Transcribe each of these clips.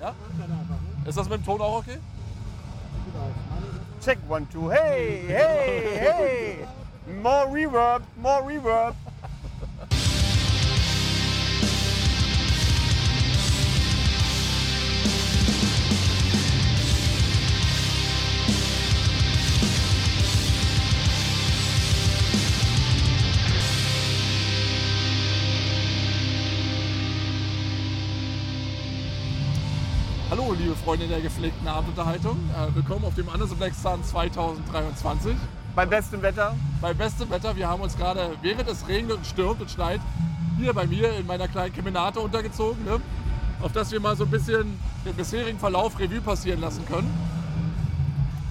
Ja? Ist das mit dem Ton auch okay? Check one, two. Hey, hey, hey. More reverb, more reverb. Freunde der gepflegten Abendunterhaltung. Äh, willkommen auf dem Anderson Black Sun 2023. Bei bestem Wetter. Bei bestem Wetter. Wir haben uns gerade, während es regnet und stürmt und schneit, hier bei mir in meiner kleinen Kemenate untergezogen, ne? auf dass wir mal so ein bisschen den bisherigen Verlauf Revue passieren lassen können.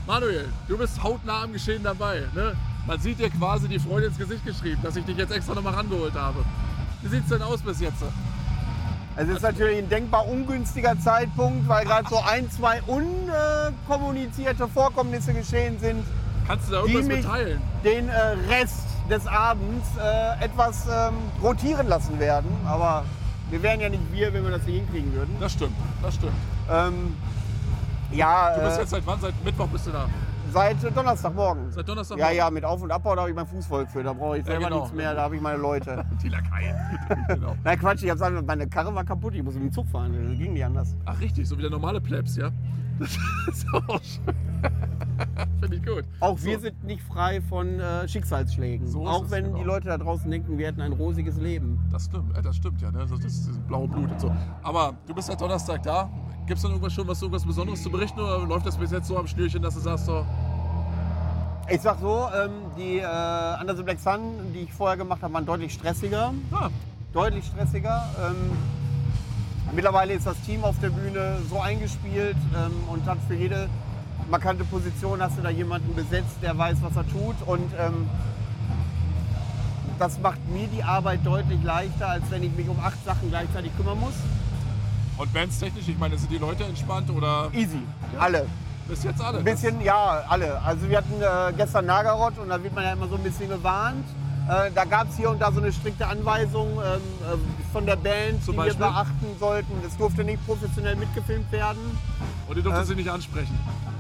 Manuel, du bist hautnah am Geschehen dabei. Ne? Man sieht dir quasi die Freude ins Gesicht geschrieben, dass ich dich jetzt extra nochmal rangeholt habe. Wie sieht es denn aus bis jetzt? Also es ist natürlich ein denkbar ungünstiger Zeitpunkt, weil gerade so ein, zwei unkommunizierte Vorkommnisse geschehen sind, Kannst du da die irgendwas mich mitteilen? den äh, Rest des Abends äh, etwas ähm, rotieren lassen werden. Aber wir wären ja nicht wir, wenn wir das nicht hinkriegen würden. Das stimmt, das stimmt. Ähm, ja, Du bist äh, jetzt seit wann? Seit Mittwoch bist du da. Seit Donnerstagmorgen. Seit Donnerstag? Ja, ja, mit Auf- und Abbau, da habe ich meinen Fuß voll geführt. Da brauche ich selber genau. nichts mehr, da habe ich meine Leute. Die Lakaien. genau. Nein, Quatsch, ich habe gesagt, meine Karre war kaputt, ich muss mit dem Zug fahren. Das ging nicht anders. Ach richtig, so wie der normale Plebs, ja? Das ist auch schön. Finde ich gut. Auch So. wir sind nicht frei von äh, Schicksalsschlägen. So auch wenn genau. die Leute da draußen denken, wir hätten ein rosiges Leben. Das stimmt, äh, das stimmt ja, ne? Das ist das blaue Blut und so. Aber du bist seit Donnerstag da. Gibt es denn irgendwas schon, was irgendwas Besonderes zu berichten oder läuft das bis jetzt so am Schnürchen, dass du sagst so, Ich sag so, ähm, die äh, Anderson Black Sun, die ich vorher gemacht habe, waren deutlich stressiger. ah, Deutlich stressiger. Ähm, mittlerweile ist das Team auf der Bühne so eingespielt ähm, und hat für jede markante Position hast du da jemanden besetzt, der weiß, was er tut. Und ähm, das macht mir die Arbeit deutlich leichter, als wenn ich mich um acht Sachen gleichzeitig kümmern muss. und bandstechnisch, ich meine, sind die Leute entspannt oder Easy, alle. bis jetzt alle? Ein bisschen, ja, alle. Also wir hatten äh, gestern Nagarot und da wird man ja immer so ein bisschen gewarnt. Äh, da gab es hier und da so eine strikte Anweisung ähm, äh, von der Band, Zum die Beispiel? wir beachten sollten. Es durfte nicht professionell mitgefilmt werden. Und die durften äh, sie nicht ansprechen.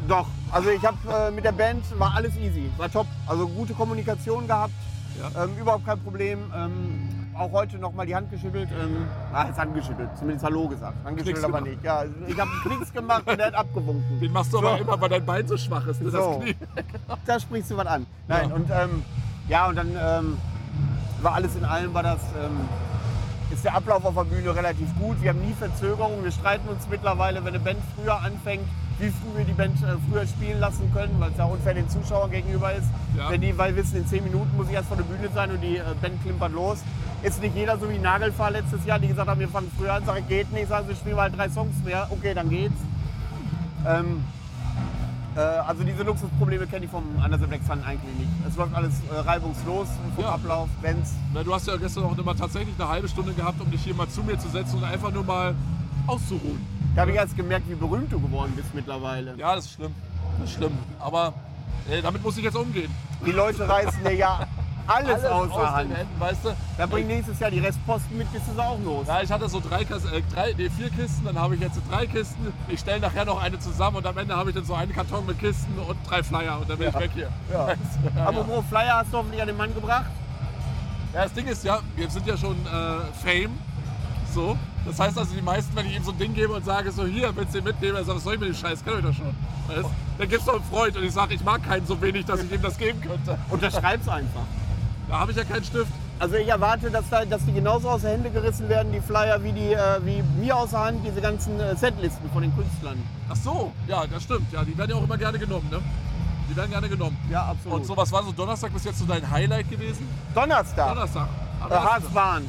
Doch, also ich habe äh, mit der Band war alles easy, war top. Also gute Kommunikation gehabt, Ja. ähm, überhaupt kein Problem. Ähm, auch heute noch mal die Hand geschüttelt. Ähm, ah, jetzt Hand geschüttelt, zumindest Hallo gesagt. Handgeschüttelt Knicks aber nicht. Ja, ich habe Knicks gemacht und er hat abgewunken. Den machst du aber So. immer, weil dein Bein so schwach ist, ne? das So. Knie. da sprichst du was an. Nein, Ja. und ähm, ja, und dann ähm, war alles in allem, war das, ähm, ist der Ablauf auf der Bühne relativ gut. Wir haben nie Verzögerungen. Wir streiten uns mittlerweile, wenn eine Band früher anfängt, wie früh wir die Band äh, früher spielen lassen können, weil es ja unfair den Zuschauern gegenüber ist. Ja. Wenn die, weil wissen, in 10 Minuten muss ich erst vor der Bühne sein und die äh, Band klimpert los. Ist nicht jeder so wie Nagelfahr letztes Jahr, die gesagt haben, wir fangen früher an, sage ich, geht nicht, sagen sie, spielen wir halt drei Songs mehr. Okay, dann geht's. Ähm, äh, also diese Luxusprobleme kenne ich vom Anderson Black Sun eigentlich nicht. Es läuft alles äh, reibungslos vom Ja. Ablauf, wenn's. Na, du hast ja gestern auch immer tatsächlich eine halbe Stunde gehabt, um dich hier mal zu mir zu setzen und einfach nur mal auszuruhen. Da habe ich erst gemerkt, wie berühmt du geworden bist mittlerweile. Ja, das ist schlimm. Das ist schlimm. Aber äh, damit muss ich jetzt umgehen. Die Leute reißen dir ja alles, außer aus Hand. den Händen, weißt du? Da bring nächstes Jahr die Restposten mit, bist du sie auch los. Ja, ich hatte so drei, äh, drei nee, vier Kisten, dann habe ich jetzt drei Kisten. Ich stelle nachher noch eine zusammen und am Ende habe ich dann so einen Karton mit Kisten und drei Flyer und dann bin ich weg hier. Ja. Weißt du? Ja, Aber ja. wo Flyer hast du hoffentlich an den Mann gebracht? ja, das Ding ist ja, wir sind ja schon äh, Fame. So. Das heißt also, die meisten, wenn ich ihm so ein Ding gebe und sage, so hier, willst du den mitnehmen? Er sagt, was soll ich mit dem Scheiß? Kennt ihr doch schon. Weißt? Dann gibt's doch einen Freund und ich sage, ich mag keinen so wenig, dass ich ihm das geben könnte. Unterschreib's einfach. Da habe ich ja keinen Stift. Also ich erwarte, dass, da, dass die genauso aus den Händen gerissen werden, die Flyer, wie, die, äh, wie mir aus der Hand, diese ganzen äh, Setlisten von den Künstlern. Ach so, ja, das stimmt. Ja, die werden ja auch immer gerne genommen, ne? Die werden gerne genommen. Ja, absolut. Und so, was war so Donnerstag bis jetzt so dein Highlight gewesen? Donnerstag. Donnerstag. Äh, ersten. Harzbahn.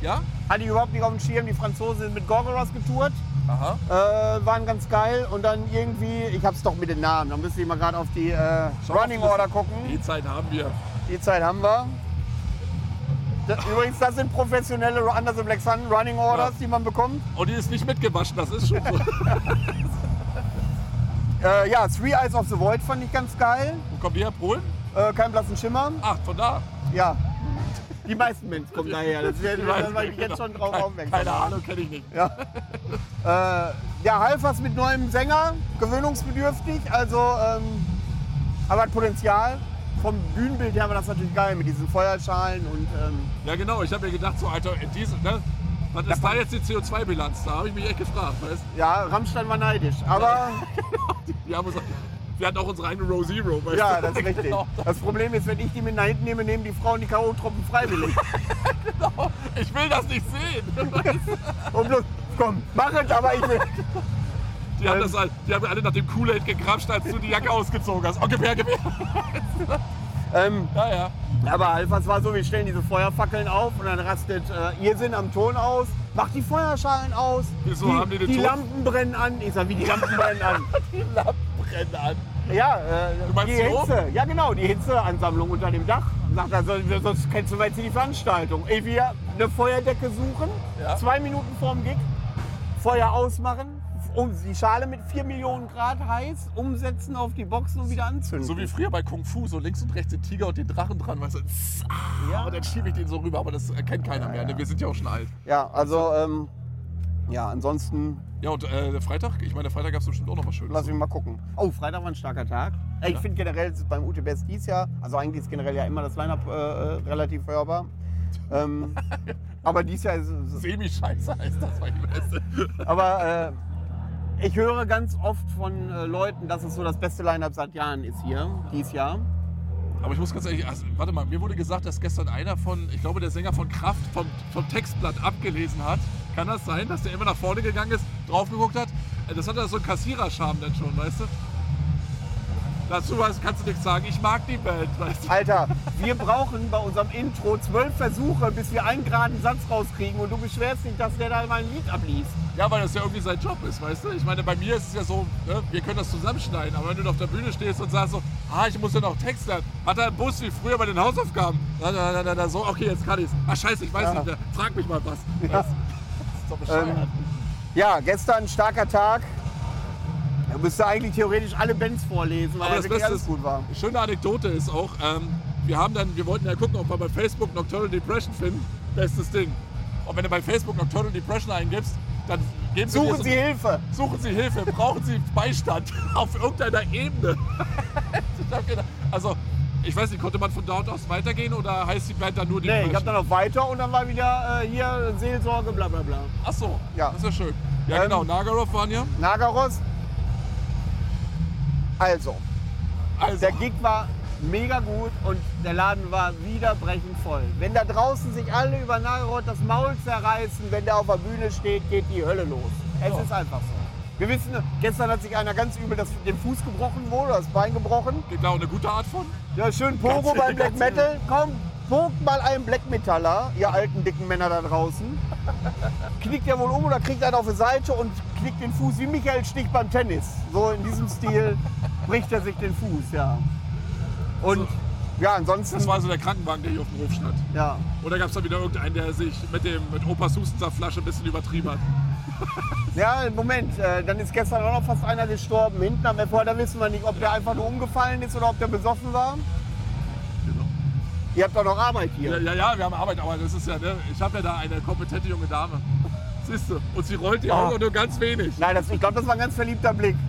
Ja? Hatte ich überhaupt nicht auf dem Schirm. Die Franzosen sind mit Gorgoros getourt. Aha. Äh, waren ganz geil. Und dann irgendwie, ich hab's doch mit den Namen. Da müsste ich mal gerade auf die äh, Running Order gucken. Die Zeit haben wir. Die Zeit haben wir. Da- Übrigens, das sind professionelle Anderson Black Sun Running Orders, Ja. die man bekommt. Und die ist nicht mitgewaschen, das ist schon so. Äh, ja, Three Eyes of the Void fand ich ganz geil. Wo kommt die her? Polen? Äh, kein blassen Schimmer. Ach, von da. Ja. Die meisten Bands kommen daher. Das, wär, das war ich jetzt schon drauf Kein- aufmerksam. Keine Ahnung, kenne ich nicht. Ja. Äh, ja, Halfers mit neuem Sänger, gewöhnungsbedürftig, also ähm, aber hat Potenzial. Vom Bühnenbild her war das natürlich geil mit diesen Feuerschalen und ähm, Ja, genau. Ich habe mir gedacht, so, Alter, in diesem, ne? Was ist da jetzt die CO2-Bilanz? Da habe ich mich echt gefragt, weißt ja, Rammstein war neidisch. Aber du? Wir, haben uns, wir hatten auch unsere eigene Row Zero, weißt ja, das ist richtig. Genau. Das Problem ist, wenn ich die mit nach hinten nehme, nehmen die Frauen die K.O.-Truppen freiwillig. Ich will das nicht sehen. Und bloß, komm, mach es, aber ich will. Die haben, das, all- die haben alle nach dem Kool-Aid gekrapscht, als du die Jacke ausgezogen hast. Oh, gib her, gib her. Ähm, Ja, ja. aber Alphas war so, wir stellen diese Feuerfackeln auf und dann rastet äh, ihr Sinn am Ton aus, macht die Feuerschalen aus, Wieso, die, haben die den die Ton? Lampen brennen an. Ich sag, wie die Lampen brennen an? Die Lampen brennen an. Ja, äh, die Hitze. Ja, genau, die Hitzeansammlung unter dem Dach. Sagt er, so- sonst kennst du jetzt die Veranstaltung. Ey, wir eine Feuerdecke suchen, Ja. zwei Minuten vorm Gig, Feuer ausmachen, um die Schale mit 4 Millionen Grad heiß umsetzen auf die Boxen und wieder anzünden. So wie früher bei Kung Fu, so links und rechts den Tiger und den Drachen dran, weißt du? Ja. Und dann schiebe ich den so rüber, aber das erkennt keiner mehr. Ne? Wir sind ja auch schon alt. ja, also, ähm, ja, ansonsten Ja, und äh, Freitag, ich meine, Freitag gab es bestimmt auch noch was Schönes. lass mich mal gucken. Oh, Freitag war ein starker Tag. Ich Ja. finde generell beim UTBS dies Jahr, also eigentlich ist generell ja immer das Line-Up äh, äh, relativ hörbar. ähm, aber dies Jahr ist es Semi-Scheiße heißt das, war die beste. Aber äh, ich höre ganz oft von äh, Leuten, dass es so das beste Line-Up seit Jahren ist hier, dieses Jahr. Aber ich muss ganz ehrlich, also, warte mal, mir wurde gesagt, dass gestern einer von, ich glaube, der Sänger von Kraft vom, vom Textblatt abgelesen hat. Kann das sein, dass der immer nach vorne gegangen ist, drauf geguckt hat? Äh, Das hat ja so einen Kassiererscham dann schon, weißt du? Dazu weißt, kannst du nichts sagen. Ich mag die Band, weißt du? Alter, wir brauchen bei unserem Intro zwölf Versuche, bis wir einen geraden Satz rauskriegen und du beschwerst dich, dass der da mal ein Lied abliest. Ja, weil das ja irgendwie sein Job ist, weißt du? Ich meine, bei mir ist es ja so, ne, wir können das zusammenschneiden, aber wenn du auf der Bühne stehst und sagst so, ah, ich muss ja noch Text lernen, hat er einen Bus wie früher bei den Hausaufgaben. Da, da, da, da, da, so, okay, jetzt kann ich's. Ah, scheiße, ich weiß Ja. nicht mehr. Frag mich mal was. Ja. Das ist doch bescheuert. Ähm, ja, gestern starker Tag. Da müsste eigentlich theoretisch alle Bands vorlesen, weil Aber das Beste alles gut war. schöne Anekdote ist auch, ähm, wir haben dann, wir wollten ja gucken, ob wir bei Facebook Nocturnal Depression finden. Bestes Ding. Und wenn du bei Facebook Nocturnal Depression eingibst, dann geben sie Suchen Sie Hilfe! suchen Sie Hilfe, brauchen Sie Beistand auf irgendeiner Ebene. ich hab gedacht, also, ich weiß nicht, konnte man von dort aus weitergehen oder heißt die Band dann nur Nee, ich hab dann noch weiter und dann war wieder äh, hier Seelsorge, bla bla bla. Ach so, Ja. das ist ja schön. Ja, Ähm, genau, Nagarov waren ja. Nagaros. Also, Also, Der Gig war mega gut und der Laden war wieder brechend voll. Wenn da draußen sich alle über Nagarot das Maul zerreißen, wenn der auf der Bühne steht, geht die Hölle los. Es Ja. ist einfach so. Wir wissen, gestern hat sich einer ganz übel das, den Fuß gebrochen wohl, oder das Bein gebrochen. geht da auch eine gute Art von? Ja, schön Pogo beim Black Metal. Komm, pokt mal einen Black Metaller, ihr alten dicken Männer da draußen. Knickt er wohl um oder kriegt einen auf die Seite und knickt den Fuß wie Michael Stich beim Tennis. So in diesem Stil bricht er sich den Fuß, ja. Und ja, ansonsten. Das war so der Krankenwagen, der hier auf dem Hof stand. ja. Oder gab es da wieder irgendeinen, der sich mit, dem, mit Opas Hustensaftflasche ein bisschen übertrieben hat? ja, Moment, äh, dann ist gestern auch noch fast einer gestorben. Hinten am FH, da wissen wir nicht, ob der einfach nur umgefallen ist oder ob der besoffen war. Genau. Ihr habt doch noch Arbeit hier. ja, ja, wir haben Arbeit, aber das ist ja, ne, ich habe ja da eine kompetente junge Dame. Siehst du? Und sie rollt die Ah. Augen nur ganz wenig. Nein, das, ich glaube, das war ein ganz verliebter Blick.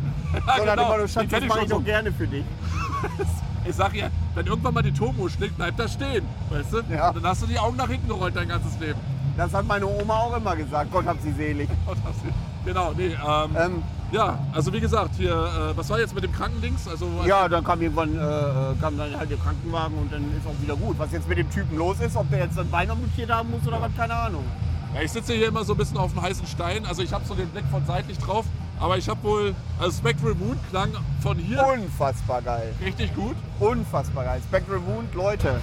Ja, dem Motto, Die Schatz, das ich mache ich doch so. gerne für dich. Ich sag ja, wenn irgendwann mal die Turbo schlägt, bleibt da stehen. Weißt du? Ja. Und dann hast du die Augen nach hinten gerollt dein ganzes Leben. Das hat meine Oma auch immer gesagt. Gott hab sie selig. Und hast du- Genau, nee. Ähm, Ähm, ja, also wie gesagt, hier, äh, was war jetzt mit dem Krankendings? Also, ja, dann kam irgendwann äh, kam dann halt der Krankenwagen und dann ist auch wieder gut. Was jetzt mit dem Typen los ist, ob der jetzt das Bein amputiert haben muss oder was, keine Ahnung. Ja, ich sitze hier immer so ein bisschen auf dem heißen Stein. Also ich habe so den Blick von seitlich drauf. Aber ich habe wohl, also Spectral Moon klang von hier Unfassbar geil. richtig gut. Unfassbar geil. Spectral Wound, Leute.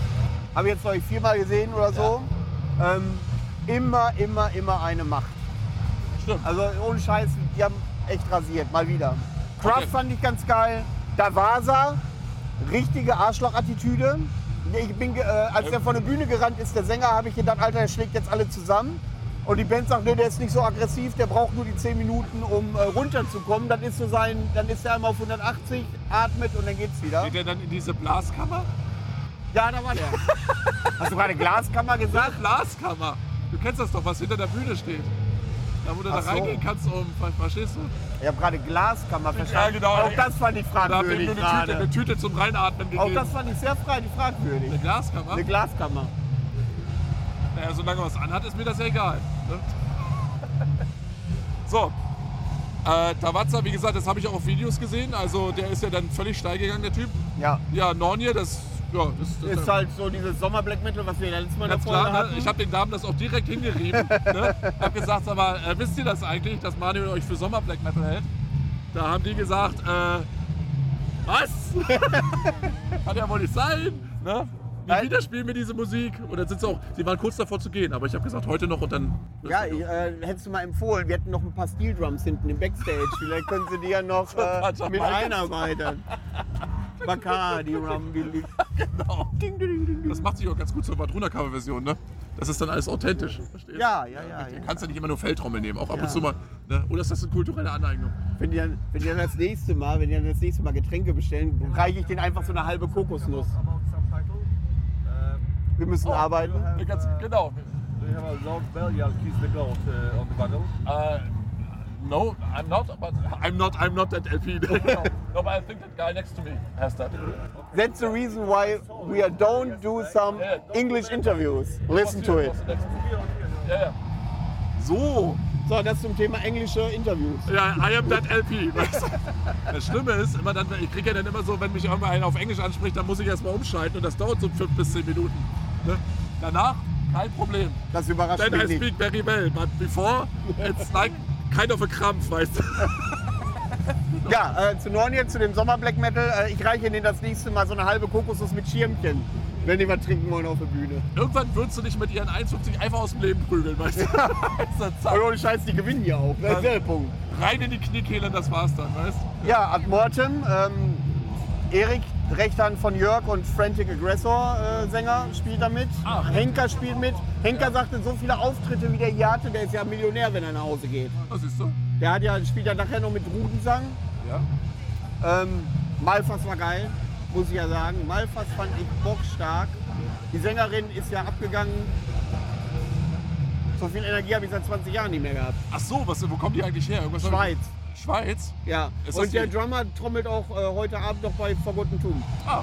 Habe ich jetzt glaube ich viermal gesehen oder so. Ähm, immer, immer, immer eine Macht. Stimmt. Also ohne Scheiß, die haben echt rasiert, mal wieder. Craft Okay. fand ich ganz geil. Davasa, richtige Arschloch-Attitüde. Ich bin, äh, als der von der Bühne gerannt ist, der Sänger, habe ich gedacht, Alter, der schlägt jetzt alle zusammen. Und die Band sagt, nee, der ist nicht so aggressiv, der braucht nur die 10 Minuten, um äh, runterzukommen. Dann ist, so sein, dann ist er einmal auf 180, atmet und dann geht's wieder. Geht der dann in diese Blaskammer? Ja, da war der. Hast du gerade Glaskammer Ja, gesagt? Blaskammer. Du kennst das doch, was hinter der Bühne steht. Da wo du Ach da so. reingehen kannst, um, ver- verstehst du? Ich habe gerade Glaskammer verstanden. genau. Auch das fand ich Da hab ich fragwürdig nur eine eine Tüte zum Reinatmen Auch gegeben. das fand ich sehr frei, fragwürdig. Eine Glaskammer? Eine Glaskammer. Naja, solange was anhat, ist mir das ja egal. Ne? So. Äh, Tavazza, wie gesagt, das habe ich auch auf Videos gesehen. Also der ist ja dann völlig steil gegangen, der Typ. Ja. Ja, Nornier, das, ja, das, das Ist halt so dieses Sommer Black Metal, was wir letztes Mal Ganz klar, ne? hatten. ich habe den Damen das auch direkt hingerieben. ne? Hab gesagt, aber äh, wisst ihr das eigentlich, dass Manuel euch für Sommer Black Metal hält? Da haben die gesagt, äh, was? Kann ja wohl nicht sein. Ne? Nein. wieder spielen wir diese Musik. Und dann sind sie auch, sie waren kurz davor zu gehen, aber ich habe gesagt, heute noch und dann. ja, ich, äh, hättest du mal empfohlen. Wir hätten noch ein paar Steel Drums hinten im Backstage. Vielleicht können sie die ja noch äh, mit einarbeiten. Bacardi, Rumbilly. Genau. Das macht sich auch ganz gut zur Madruna-Cover-Version, ne? Das ist dann alles authentisch. Verstehst du? Ja, ja, ja. Du ja. kannst ja nicht immer nur Feldtrommel nehmen, auch ab Ja. und zu mal. Ne? Oder ist das eine kulturelle Aneignung? Wenn die, dann, wenn die dann das nächste Mal, wenn die dann das nächste Mal Getränke bestellen, reiche ich denen einfach so eine halbe Kokosnuss. Wir müssen arbeiten. Ja, Ganz, genau. Do you have a long bell? Yeah, kiss the goat uh, on the bottle. Uh, no, I'm not, but I'm not, I'm not that LP. no, but I think that guy next to me has that. That's the reason why we are don't do some English interviews. Listen to it. Ja. So, So, das zum Thema englische Interviews. ja, I am that LP. weißt du? Das Schlimme ist, immer dann, ich kriege ja dann immer so, wenn mich irgendwer einer auf Englisch anspricht, dann muss ich erstmal umschalten und das dauert so fünf bis zehn Minuten. Ne? Danach kein Problem. Das überrascht Then I mich nicht. speak very well, but before it's like kind of a Krampf, weißt du? Ja, äh, zu Nornien, zu dem Sommer Black Metal. Äh, ich reiche denen das nächste Mal so eine halbe Kokosnuss mit Schirmchen, wenn die was trinken wollen auf der Bühne. Irgendwann würdest du dich mit ihren 1,50 einfach aus dem Leben prügeln, weißt du? Zack. Und ohne Scheiß, die gewinnen ja auch. Das ist der Punkt. Rein in die Kniekehlen, das war's dann, weißt du? Ja, Ad Mortem. Ähm, Erik, Rechthand von Jörg und Frantic Aggressor äh, Sänger spielt da mit. Ah. Henker spielt mit. Henker sagte, so viele Auftritte wie der hier hatte, der ist ja Millionär, wenn er nach Hause geht. Was siehst du? Der hat ja, spielt ja nachher noch mit Rudensang. Ja. Ähm, Malfas war geil, muss ich ja sagen. Malfas fand ich bockstark. Die Sängerin ist ja abgegangen. So viel Energie habe ich seit 20 Jahren nicht mehr gehabt. Ach so, was, wo kommen die eigentlich her? Irgendwas Schweiz, Schweiz? ja. Ist Und der Drummer trommelt auch äh, heute Abend noch bei Forgotten Tomb. Ah.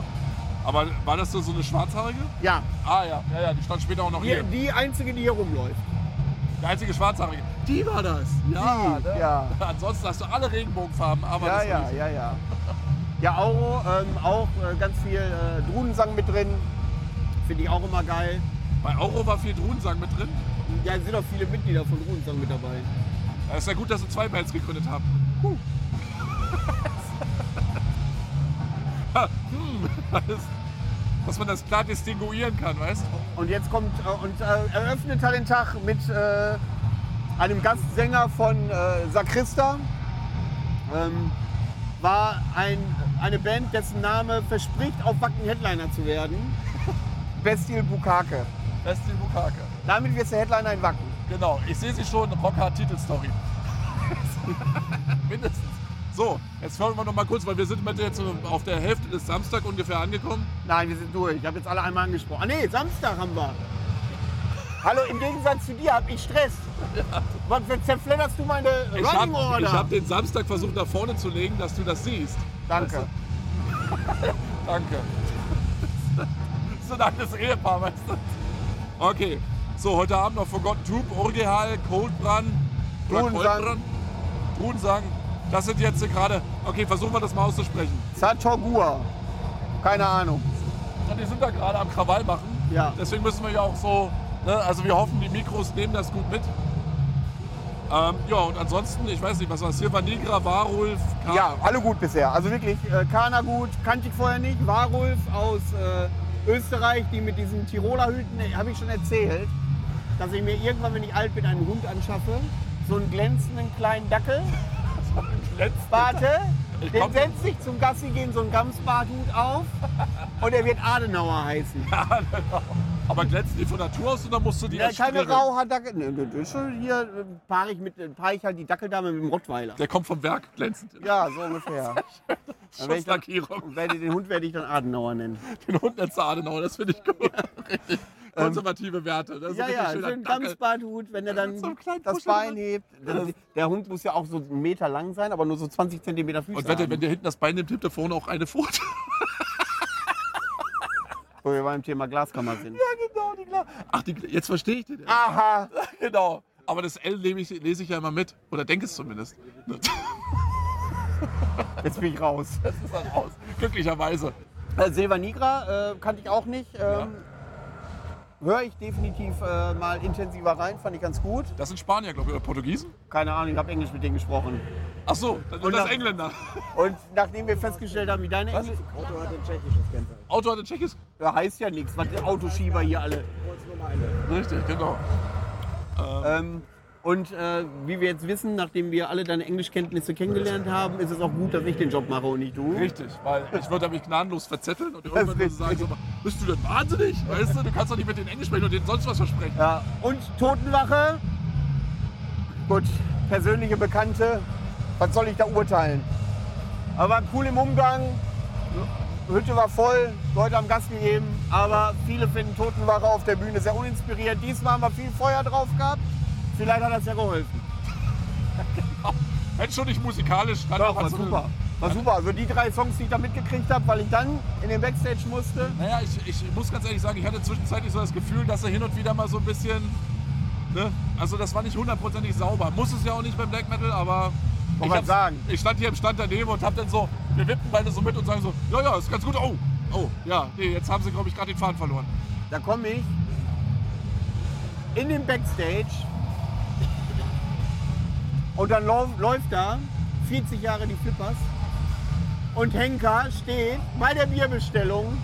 Aber war das so, so eine schwarzhaarige? Ja, Ah ja, ja, ja, die stand später auch noch die, hier. die einzige, die hier rumläuft. Die einzige schwarzhaarige. Die war das. Ja, Die, ne? ja. Ansonsten hast du alle Regenbogenfarben, aber Ja, ja, ja, ja. Ja, Auro, ähm, auch äh, ganz viel äh, Drunensang mit drin. Finde ich auch immer geil. Bei Euro war viel Drunensang mit drin. Ja, es sind auch viele Mitglieder von Drunensang mit dabei. Es ist ja gut, dass sie zwei Bands gegründet haben. hm, das, dass man das klar distinguieren kann, weißt du? Und jetzt kommt äh, und äh, eröffnet er den Tag mit äh, einem Gastsänger von äh, Sakrista. Ähm, war ein, eine Band, dessen Name verspricht, auf Wacken Headliner zu werden. Bestil Bukake. Die Bukake. Damit wird der Headliner in Wacken. Genau, ich sehe sie schon, Rockhard Titelstory. Mindestens. So, jetzt hören wir noch mal kurz, weil wir sind mit jetzt auf der Hälfte des Samstag ungefähr angekommen. Nein, wir sind durch. Ich habe jetzt alle einmal angesprochen. Ah nee, Samstag haben wir. Hallo, im Gegensatz zu dir habe ich Stress. Was zerfledderst du meine Ich Running habe Order? hab den Samstag versucht nach vorne zu legen, dass du das siehst. Danke. Danke. so ein altes Ehepaar, weißt du? Okay, so heute Abend noch Forgotten Tube, Orgehal, Coldbrand, oder Coldbrand, Drunensang. Das sind jetzt gerade, okay, versuchen wir das mal auszusprechen. Satogua. Keine Ahnung. Ja, die sind da gerade am Krawall machen. Ja. Deswegen müssen wir ja auch so, ne, also wir hoffen, die Mikros nehmen das gut mit. Ähm, ja, und ansonsten, ich weiß nicht, was war es? Silva Nigra, Warulf, K Ja, alle gut bisher. Also wirklich, äh, Kana gut, kannte ich vorher nicht. Warulf aus äh, Österreich, die mit diesen Tiroler Hüten, äh, habe ich schon erzählt, dass ich mir irgendwann, wenn ich alt bin, einen Hund anschaffe. So einen glänzenden kleinen Dackel. Warte, Ich den komm- setzt sich zum Gassi gehen so einen Gamsbarthut auf und er wird Adenauer heißen. Aber glänzen die von Natur aus oder musst du die Ja, erst keine striegeln? Rauhaardackel. Ne, das ist schon hier paare ich, mit, paare ich halt die Dackeldame mit dem Rottweiler. Der kommt vom Werk glänzend. Ja, so ungefähr. Dann werde ich dann, Schusslackierung. und werde den Hund werde ich dann Adenauer nennen. Den Hund nennst du Adenauer, das finde ich gut. Richtig. Konservative Werte. Das ist Ja, ein ja, schön Dackel. Gamsbarthut, wenn er dann mit so das Bein hebt. Der, der Hund muss ja auch so einen Meter lang sein, aber nur so 20 Zentimeter Füße Und wenn, der- wenn der hinten das Bein nimmt, hebt der vorne auch eine Pfote. Wo wir beim Thema Glaskammer sind. Ja, genau, die klar. Ach, die, jetzt verstehe ich den. Aha! Genau. Aber das L lese ich, lese ich ja immer mit. Oder denke es zumindest. Jetzt bin ich raus. Das ist dann raus. Glücklicherweise. Äh, Silva Nigra äh, kannte ich auch nicht. Ähm, Höre ich definitiv äh, mal intensiver rein, fand ich ganz gut. Das sind Spanier, glaube ich, oder Portugiesen. Keine Ahnung, ich habe Englisch mit denen gesprochen. Ach so, sind Und das nach- Engländer. Und nachdem wir festgestellt haben, wie deine? Englisch. Auto hat ein tschechisches Kennzeichen. Auto hat ein Tschechis. Ja, heißt ja nichts, was die Autoschieber hier alle. Kreuz Nummer 1. Richtig, genau. Ähm, und äh, wie wir jetzt wissen, nachdem wir alle deine Englischkenntnisse kennengelernt haben, ist es auch gut, dass ich den Job mache und nicht du. Richtig, weil ich würde mich gnadenlos verzetteln und irgendwann würde sagen, so, bist du denn wahnsinnig? Weißt du, du kannst doch nicht mit denen Englisch sprechen und denen sonst was versprechen. Ja, und Totenwache. Gut, persönliche Bekannte. Was soll ich da urteilen? Aber cool im Umgang. Hütte war voll, Leute haben Gas gegeben, aber viele finden Totenwache auf der Bühne sehr uninspiriert. Diesmal haben wir viel Feuer drauf gehabt. Vielleicht hat das ja geholfen. Wenn schon nicht musikalisch, dann Doch, war super. War super. Also die drei Songs, die ich da mitgekriegt habe, weil ich dann in den Backstage musste. Naja, ich, ich muss ganz ehrlich sagen, ich hatte zwischenzeitlich so das Gefühl, dass er hin und wieder mal so ein bisschen. Ne? Also, das war nicht hundertprozentig sauber. Muss es ja auch nicht beim Black Metal, aber. Ich, sagen. ich stand hier im Stand daneben und hab dann so. Wir wippen beide so mit und sagen so: Ja, ja, ist ganz gut. Oh, oh, ja, nee, jetzt haben sie, glaube ich, gerade den Faden verloren. Da komme ich in den Backstage und dann läuft da 40 Jahre die Flippers und Henker steht bei der Bierbestellung.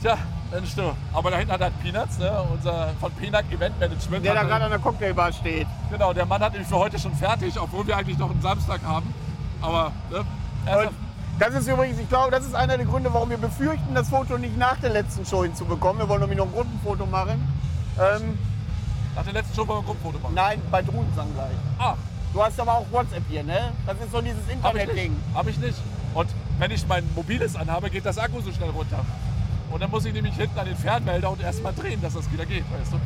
Tja, Mensch, du. Aber da hinten hat er Peanuts, ne? unser von Peanut Event Management. Der da er- gerade an der Cocktailbar steht. Genau, der Mann hat nämlich für heute schon fertig, obwohl wir eigentlich noch einen Samstag haben. Aber, ne? Das ist übrigens, ich glaube, das ist einer der Gründe, warum wir befürchten, das Foto nicht nach der letzten Show hinzubekommen. Wir wollen nämlich noch ein Gruppenfoto machen. Ähm, nach der letzten Show wollen wir ein Gruppenfoto machen. nein, bei Drudensang gleich. Ah, Du hast aber auch WhatsApp hier, ne? Das ist so dieses Internet-Ding. Hab ich nicht. Und wenn ich mein mobiles anhabe, geht das Akku so schnell runter. Und dann muss ich nämlich hinten an den Fernmelder und erstmal drehen, dass das wieder geht, weißt du?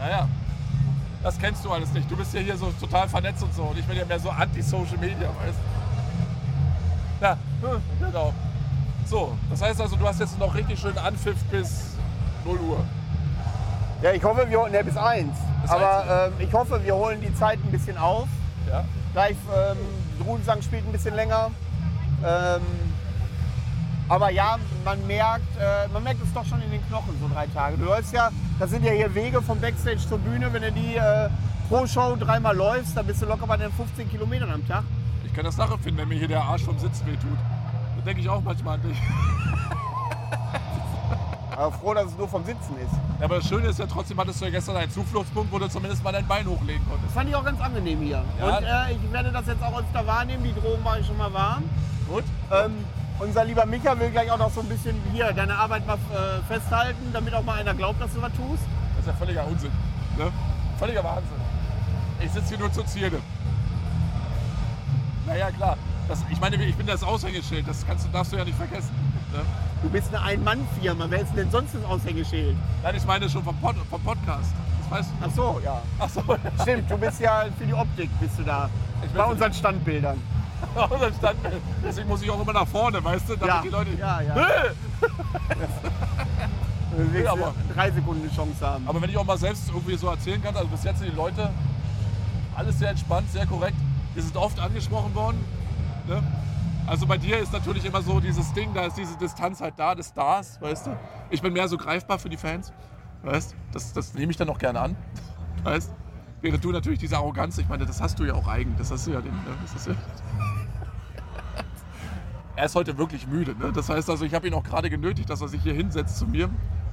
Naja. Das kennst du alles nicht. Du bist ja hier so total vernetzt und so. Und ich bin ja mehr so anti-Social Media, weißt du? Ja, genau. So, das heißt also, du hast jetzt noch richtig schön Anpfiff bis 0 Uhr. Ja, ich hoffe, wir holen, ne, bis eins. Bis Aber ähm, ich hoffe, wir holen die Zeit ein bisschen auf. Ja? Gleich, ähm, Drudensang spielt ein bisschen länger. Ähm, aber ja, man merkt, äh, man merkt es doch schon in den Knochen, so drei Tage. Du hörst ja, das sind ja hier Wege vom Backstage zur Bühne. Wenn du die äh, pro Show dreimal läufst, dann bist du locker bei den 15 Kilometern am Tag. Ich kann das nachempfinden, wenn mir hier der Arsch vom Sitzen wehtut. Da denke ich auch manchmal an dich. Aber froh, dass es nur vom Sitzen ist. Ja, aber das Schöne ist ja trotzdem, hattest du ja gestern einen Zufluchtspunkt, wo du zumindest mal dein Bein hochlegen konntest. Das fand ich auch ganz angenehm hier. Ja. Und äh, ich werde das jetzt auch öfter wahrnehmen. Die Drogen war ich schon mal warm. Gut? Ähm, unser lieber Micha will gleich auch noch so ein bisschen hier deine Arbeit mal äh, festhalten, damit auch mal einer glaubt, dass du was tust. Das ist ja völliger Unsinn. Ne? Völliger Wahnsinn. Ich sitze hier nur zur Zierde. Naja, klar. Das, ich meine, ich bin das Aushängeschild. Das kannst du, darfst du ja nicht vergessen. Ne? Du bist eine Ein-Mann-Firma. Wer ist denn sonst das Aushängeschild? Nein, ich meine schon vom, Pod, vom Podcast. Das weißt du. Ach so, ja. Ach so. Stimmt, du bist ja für die Optik bist du da. Ich Bei unseren Standbildern. Unser Standbild. Deswegen muss ich auch immer nach vorne, weißt du? Damit Ja, die Leute. ja, ja. Willst aber- drei Sekunden Chance haben. Aber wenn ich auch mal selbst irgendwie so erzählen kann, also bis jetzt sind die Leute alles sehr entspannt, sehr korrekt. Wir sind oft angesprochen worden. Ne? Also bei dir ist natürlich immer so dieses Ding, da ist diese Distanz halt da des Stars, weißt du? Ich bin mehr so greifbar für die Fans, weißt Das, das nehme ich dann auch gerne an, weißt Während du natürlich diese Arroganz, ich meine, das hast du ja auch eigen, das hast du ja, den, ne? ja er ist heute wirklich müde. Ne? Das heißt also, ich habe ihn auch gerade genötigt, dass er sich hier hinsetzt zu mir.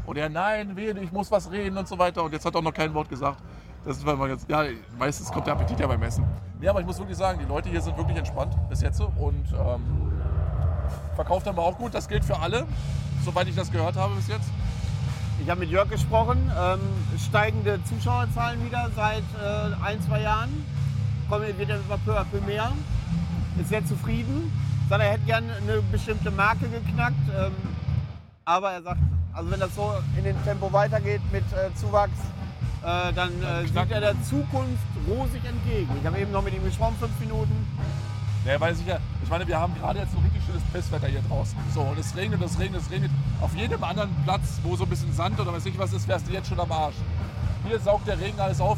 Und er, nein, wehe, ich muss was reden und so weiter. Und jetzt hat er auch noch kein Wort gesagt. Das weil man jetzt, ja, meistens kommt der Appetit ja beim Essen. Ja, aber ich muss wirklich sagen, die Leute hier sind wirklich entspannt bis jetzt. Und ähm, verkauft aber auch gut. Das gilt für alle, soweit ich das gehört habe bis jetzt. Ich habe mit Jörg gesprochen. Ähm, steigende Zuschauerzahlen wieder seit äh, ein, zwei Jahren. Kommen wird immer peu à mehr. Ist sehr zufrieden. Sagt, er hätte gerne eine bestimmte Marke geknackt. Ähm, aber er sagt, Also wenn das so in dem Tempo weitergeht mit äh, Zuwachs, äh, dann äh, sieht er der Zukunft rosig entgegen. Ich habe eben noch mit ihm gesprochen, fünf Minuten. Ja, weil sicher, ich meine, wir haben gerade jetzt ein richtig schönes Pisswetter hier draußen. So, und es regnet, es regnet, es regnet. Auf jedem anderen Platz, wo so ein bisschen Sand oder weiß ich was ist, wärst du jetzt schon am Arsch. Hier saugt der Regen alles auf.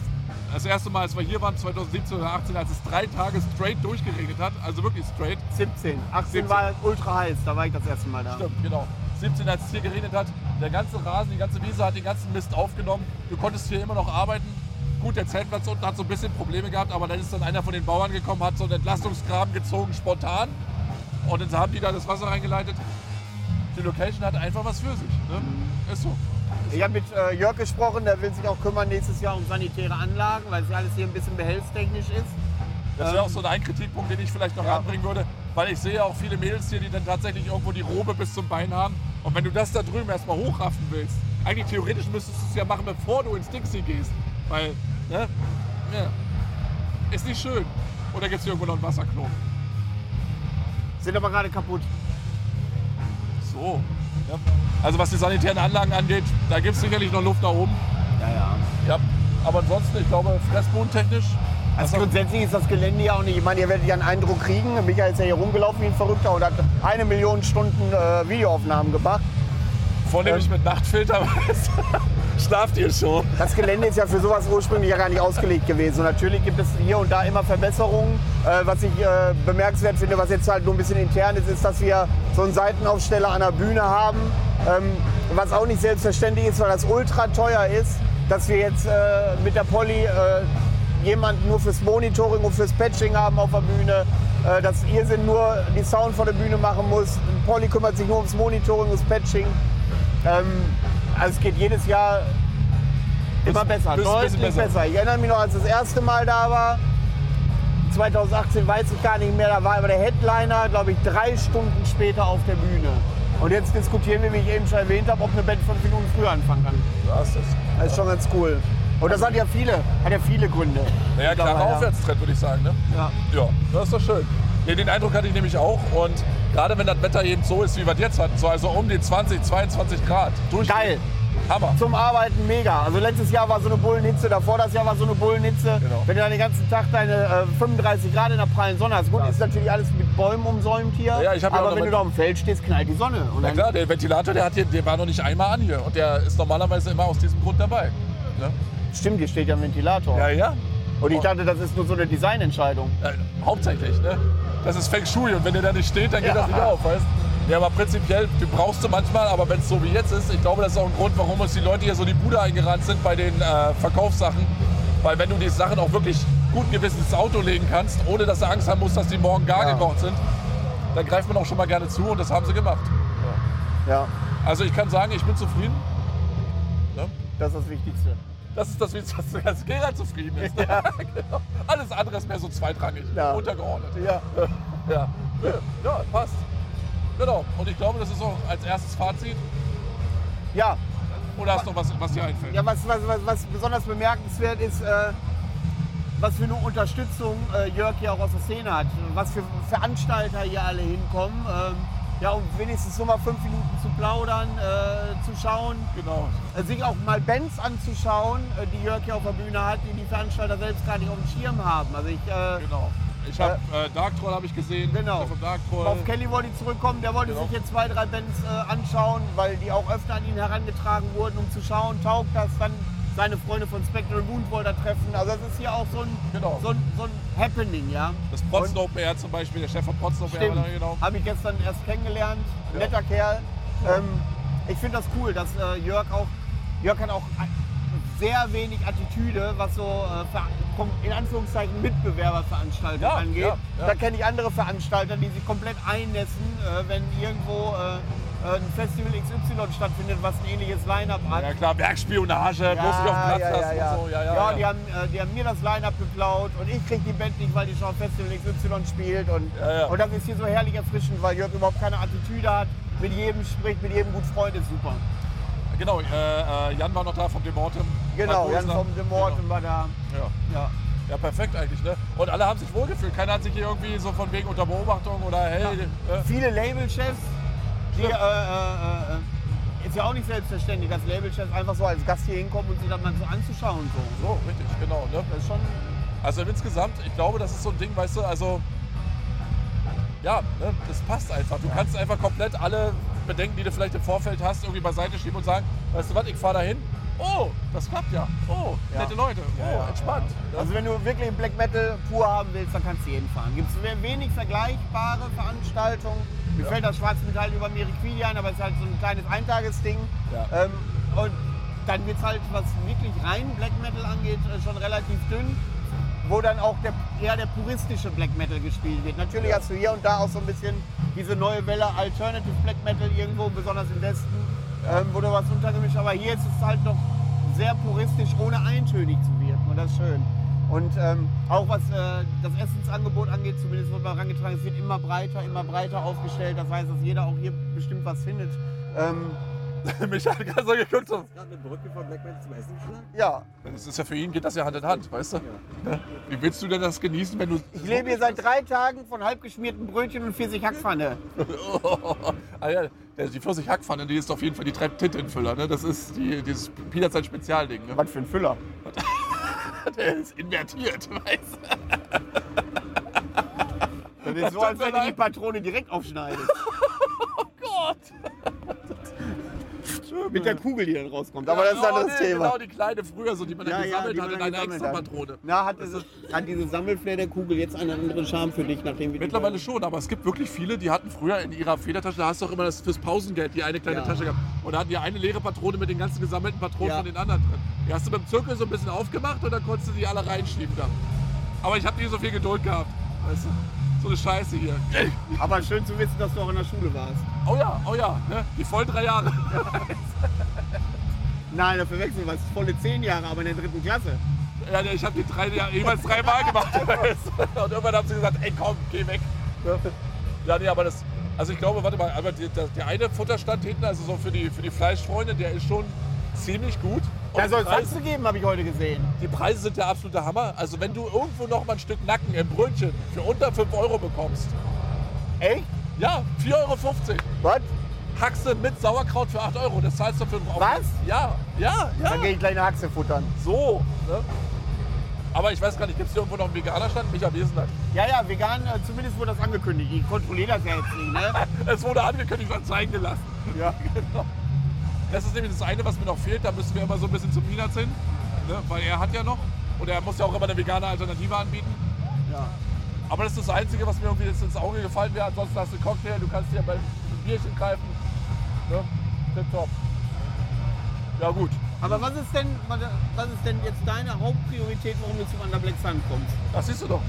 Das erste Mal, als wir hier waren, 2017 oder 2018, als es drei Tage straight durchgeregnet hat, also wirklich straight. 17. 18 17. war ultra heiß, da war ich das erste Mal da. Stimmt, genau. 17, als es hier geregnet hat, der ganze Rasen, die ganze Wiese hat den ganzen Mist aufgenommen. Du konntest hier immer noch arbeiten. Gut, der Zeltplatz unten hat so ein bisschen Probleme gehabt, aber dann ist dann einer von den Bauern gekommen, hat so einen Entlastungsgraben gezogen, spontan. Und dann haben die da das Wasser reingeleitet. Die Location hat einfach was für sich. Ne? Ist so. Ich habe mit äh, Jörg gesprochen, der will sich auch kümmern nächstes Jahr um sanitäre Anlagen, weil es ja alles hier ein bisschen behelfstechnisch ist. Das wäre auch so ein Kritikpunkt, den ich vielleicht noch Ja. anbringen würde, weil ich sehe auch viele Mädels hier, die dann tatsächlich irgendwo die Robe bis zum Bein haben. Und wenn du das da drüben erstmal hochraffen willst, eigentlich theoretisch müsstest du es ja machen, bevor du ins Dixie gehst. Weil, ne? Ja. Ist nicht schön. Oder gibt es hier irgendwo noch ein Wasserklo? Sind aber gerade kaputt. So. Ja. Also was die sanitären Anlagen angeht, da gibt es sicherlich noch Luft nach oben. Ja, ja. Ja. Aber ansonsten, ich glaube, fressbodentechnisch. Also grundsätzlich ist das Gelände ja auch nicht, ich meine, ihr werdet ja einen Eindruck kriegen. Michael ist ja hier rumgelaufen wie ein Verrückter und hat eine Million Stunden äh, Videoaufnahmen gemacht. Vornehmlich mit Nachtfilter, schlaft ihr schon. Das Gelände ist ja für sowas ursprünglich ja gar nicht ausgelegt gewesen. Und natürlich gibt es hier und da immer Verbesserungen. Äh, was ich äh, bemerkenswert finde, was jetzt halt nur ein bisschen intern ist, ist, dass wir so einen Seitenaufsteller an der Bühne haben. Ähm, was auch nicht selbstverständlich ist, weil das ultra teuer ist, dass wir jetzt äh, mit der Polly äh, jemanden nur fürs Monitoring und fürs Patching haben auf der Bühne. Äh, dass Irrsinn nur die Sound vor der Bühne machen muss. Polly kümmert sich nur ums Monitoring, ums Patching. Ähm, also es geht jedes Jahr immer besser, bisschen deutlich besser. besser. Ich erinnere mich noch, als das erste Mal da war, 2018 weiß ich gar nicht mehr, da war aber der Headliner, glaube ich, drei Stunden später auf der Bühne. Und jetzt diskutieren wir, wie ich eben schon erwähnt habe, ob eine Band fünf Minuten früher anfangen kann. Das ist Das ist schon ganz cool. Und das hat ja viele, hat ja viele Gründe. Ja, klarer Mittlerweile. Aufwärtstrend, würde ich sagen. Ne? Ja. Ja, das ist doch schön. Nee, den Eindruck hatte ich nämlich auch. Und gerade wenn das Wetter eben so ist, wie wir es jetzt hatten, so also um die 20, 22 Grad. Durch Geil. Hammer. Zum Arbeiten mega. Also letztes Jahr war so eine Bullenhitze, davor das Jahr war so eine Bullenhitze. Genau. Wenn du dann den ganzen Tag deine äh, 35 Grad in der prallen Sonne hast, gut, ist natürlich alles mit Bäumen umsäumt hier. Ja, ja aber wenn du da am Feld stehst, knallt die Sonne. Und Na klar, der Ventilator, der, hat hier, der war noch nicht einmal an hier. Und der ist normalerweise immer aus diesem Grund dabei. Ne? Stimmt, hier steht ja ein Ventilator. Ja, ja. Und ich dachte, das ist nur so eine Designentscheidung. Äh, hauptsächlich, ne? Das ist Feng Shui und wenn der da nicht steht, dann geht Ja. das nicht auf, weißt Ja, aber prinzipiell, du brauchst du manchmal, aber wenn es so wie jetzt ist, ich glaube, das ist auch ein Grund, warum uns die Leute hier so die Bude eingerannt sind bei den äh, Verkaufssachen. Weil wenn du die Sachen auch wirklich gut gewissen ins Auto legen kannst, ohne dass du Angst haben musst, dass die morgen gar Ja. gekocht sind, dann greift man auch schon mal gerne zu und das haben sie gemacht. Ja, Also ich kann sagen, ich bin zufrieden. Ne? das ist das Wichtigste. Das ist das, was dass Gerald zufrieden ist. genau. Alles andere ist mehr so zweitrangig, Ja. untergeordnet. Ja. Ja. ja, passt. Genau. Und ich glaube, das ist auch als erstes Fazit. Ja, Oder hast du noch was, was dir einfällt? ja was, was, was, was besonders bemerkenswert ist, äh, was für eine Unterstützung äh, Jörg hier auch aus der Szene hat. Was für Veranstalter hier alle hinkommen. Ähm, ja, um wenigstens nur mal fünf Minuten zu plaudern, äh, zu schauen, Genau. äh, sich auch mal Bands anzuschauen, äh, die Jörg hier auf der Bühne hat, die die Veranstalter selbst gar nicht auf dem Schirm haben. Also ich, äh, Genau. Ich habe äh, Dark Troll habe ich gesehen. Genau. Vom Dark Troll. auf Kelly wollte ich zurückkommen, der wollte Genau. sich jetzt zwei, drei Bands äh, anschauen, weil die auch öfter an ihn herangetragen wurden, um zu schauen, taugt das dann seine Freunde von Spectral Wound wollte er treffen. Also das ist hier auch so ein, Genau. so ein, so ein Happening, ja. Das Protzen Open Air zum Beispiel, der Chef von Protzen Open Air. Genau. Habe ich gestern erst kennengelernt. Ja. Netter Kerl. Ähm, ich finde das cool, dass äh, Jörg auch, Jörg hat auch sehr wenig Attitüde, was so äh, in Anführungszeichen Mitbewerberveranstaltungen Ja, angeht. ja, ja. Da kenne ich andere Veranstalter, die sich komplett einnässen, äh, wenn irgendwo äh, ein Festival XY stattfindet, was ein ähnliches Line-Up hat. Ja klar, Werkspionage, bloß nicht auf dem Platz ja, lassen ja, ja. und so. Ja, ja, ja, ja. Die, haben, äh, die haben mir das Line-Up geklaut und ich krieg die Band nicht, weil die schon auf Festival XY spielt. Und, Ja, ja. und das ist hier so herrlich erfrischend, weil Jörg überhaupt keine Attitüde hat, mit jedem spricht, mit jedem gut Freund ist super. Genau, äh, äh, Jan war noch da vom Demortem. Genau, Jan vom Demorten war da. Genau. Ja. Ja. ja, perfekt eigentlich. Ne? Und alle haben sich wohlgefühlt. Keiner hat sich hier irgendwie so von wegen unter Beobachtung oder hey. Äh, Viele Labelchefs, die, äh, äh, äh, ist ja auch nicht selbstverständlich, dass Labelchefs einfach so als Gast hier hinkommen und sich das mal so anzuschauen. So. So, richtig, genau. Ne? Das ist schon. Also insgesamt, ich glaube, das ist so ein Ding, weißt du, also ja, ne, das passt einfach. Du kannst einfach komplett alle Bedenken, die du vielleicht im Vorfeld hast, irgendwie beiseite schieben und sagen, weißt du was, ich fahre dahin. Oh, das klappt ja. Oh, Ja. nette Leute. Oh, entspannt. Ne? Also wenn du wirklich Black Metal pur haben willst, dann kannst du jeden fahren. Gibt es wenig vergleichbare Veranstaltungen. Mir fällt das Schwarze Metall über Miriquidi ein, aber es ist halt so ein kleines Eintagesding. Ja. Ähm, und dann wird es halt, was wirklich rein Black Metal angeht, äh, schon relativ dünn. Wo dann auch der, eher der puristische Black Metal gespielt wird. Natürlich hast du hier und da auch so ein bisschen diese neue Welle Alternative Black Metal irgendwo, besonders im Westen, ähm, du was untergemischt Aber hier ist es halt noch sehr puristisch, ohne eintönig zu wirken. Und das ist schön. Und ähm, auch was äh, das Essensangebot angeht, zumindest wird mal herangetragen, es wird immer breiter, immer breiter aufgestellt. Das heißt, dass jeder auch hier bestimmt was findet. Ähm, Mich hat gerade so geguckt. So. Gerade eine Brücke von Black Metal zum Essen geschlagen? ja, Das ist ja für ihn, geht das ja Hand in Hand, weißt du? Ne? Wie willst du denn das genießen, wenn du. ich lebe hier seit drei Tagen von halbgeschmierten Brötchen und Pfirsich Hackpfanne. ah ja, die Pfirsich Hackpfanne, die ist auf jeden Fall die treibt Tintenfüller, ne? Das ist die, dieses Peanuts ein Spezialding, ne? Was für ein Füller. Der ist invertiert, weißt du? Das ist so, als wenn du die. Patrone direkt aufschneidest. Mit der Kugel, die dann rauskommt. Aber das ist ein oh, anderes nee, Thema. Genau, die kleine früher, so, die man dann gesammelt die hat in einer extra. Patrone. Na, hat, diese, hat diese Sammelflederkugel jetzt einen anderen Charme für dich, nachdem wir Mittlerweile schon, aber es gibt wirklich viele, die hatten früher in ihrer Federtasche, da hast du auch immer das fürs Pausengeld, die eine kleine Ja. Tasche gehabt. Und da hatten die eine leere Patrone mit den ganzen gesammelten Patronen Ja. von den anderen drin. Die hast du beim Zirkel so ein bisschen aufgemacht und dann konntest du die alle reinschieben da. Aber ich habe nie so viel Geduld gehabt. Weißt du? So eine Scheiße hier. Aber schön zu wissen, dass du auch in der Schule warst. Oh ja, oh ja, ne? die vollen drei Jahre. Nein, da verwechseln wir was. Volle zehn Jahre, aber in der dritten Klasse. Ja, ne, ich habe die drei Jahre jeweils dreimal gemacht. und irgendwann haben sie gesagt, ey komm, geh weg. Ja, nee, aber das, also ich glaube, warte mal, aber der, der eine Futterstand hinten, also so für die, für die Fleischfreunde, der ist schon ziemlich gut. Da soll es Preise, geben, habe ich heute gesehen. die Preise sind der absolute Hammer. Also wenn du irgendwo noch mal ein Stück Nacken im Brötchen für unter 5 Euro bekommst, Echt? ja, 4,50 Euro. Was? Haxe mit Sauerkraut für 8 Euro, das zahlst du für einen Was? Ja, ja, ja. Dann gehe ich gleich eine Haxe futtern. So. Ne? Aber ich weiß gar nicht, gibt es hier irgendwo noch einen Veganerstand? Micha, das? Ja, ja, vegan, äh, zumindest wurde das angekündigt. Ich kontrolliere das ja jetzt nicht, ne? Es wurde angekündigt und zeigen gelassen. Ja. Genau. Das ist nämlich das eine, was mir noch fehlt. Da müssen wir immer so ein bisschen zum Peanuts hin. Ne? Weil er hat ja noch. Und er muss ja auch immer eine vegane Alternative anbieten. ja. Aber das ist das Einzige, was mir irgendwie jetzt ins Auge gefallen wäre. Ansonsten hast du einen Cocktail, du kannst dir ein Bierchen greifen. Ne? Tipptopp. Ja gut. Aber was ist, denn, was was ist denn jetzt deine Hauptpriorität, warum du zum Under Black Sun kommst? Das siehst du doch.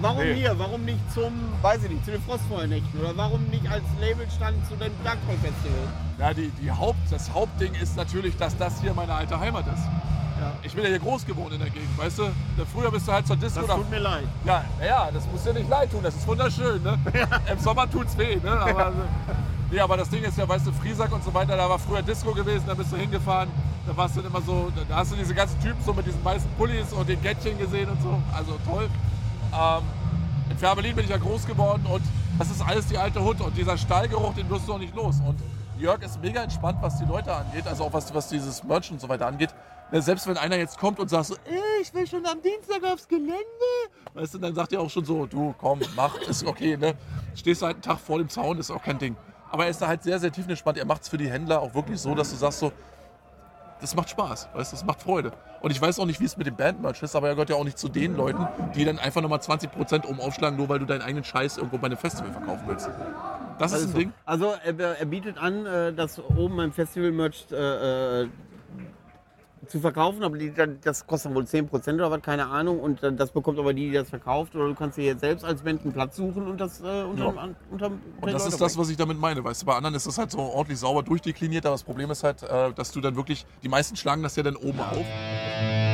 Warum Nee. hier? Warum nicht zum, weiß ich nicht, zu den Frostfeuernächten? Oder warum nicht als Labelstand zu dem Darkroll Festival? Ja, die, die Haupt, das Hauptding ist natürlich, dass das hier meine alte Heimat ist. Ja. Ich bin ja hier groß geworden in der Gegend, weißt du? Da Früher bist du halt zur Disco. Das oder- tut mir leid. Ja, naja, das muss dir nicht leid tun, das ist wunderschön. Ne? Im Sommer tut's weh, ne? Aber, nee, aber das Ding ist ja, weißt du, Friesack und so weiter, da war früher Disco gewesen, da bist du hingefahren, da warst du dann immer so, da hast du diese ganzen Typen so mit diesen weißen Pullis und den Gättchen gesehen und so, also toll. Ähm, in Färbelin bin ich ja groß geworden und das ist alles die alte Hut und dieser Stallgeruch, den wirst du auch nicht los. Und Jörg ist mega entspannt, was die Leute angeht, also auch was, was dieses Merch und so weiter angeht. Ne, Selbst wenn einer jetzt kommt und sagt so, "Äh, ich will schon am Dienstag aufs Gelände, weißt du, dann sagt er auch schon so, du komm, mach, ist okay, ne? Stehst halt einen Tag vor dem Zaun, ist auch kein Ding. Aber er ist da halt sehr, sehr tiefenentspannt. Er macht es für die Händler auch wirklich so, dass du sagst so, das macht Spaß, weißt du, das macht Freude. Und ich weiß auch nicht, wie es mit dem Bandmerch ist, aber er gehört ja auch nicht zu den Leuten, die dann einfach nochmal 20% oben aufschlagen, nur weil du deinen eigenen Scheiß irgendwo bei einem Festival verkaufen willst. Das ist ein Ding. Also er, er bietet an, äh, das oben beim Festival-Merch äh, äh, zu verkaufen, aber die, das kostet dann wohl 10% oder was, keine Ahnung. Und äh, das bekommt aber die, die das verkauft. Oder du kannst dir jetzt selbst als Band einen Platz suchen und das äh, unterm, Ja. unterm Und das ist das, was ich damit meine. Weißt du, bei anderen ist das halt so ordentlich sauber durchdekliniert, aber das Problem ist halt, äh, dass du dann wirklich, die meisten schlagen das ja dann oben auf.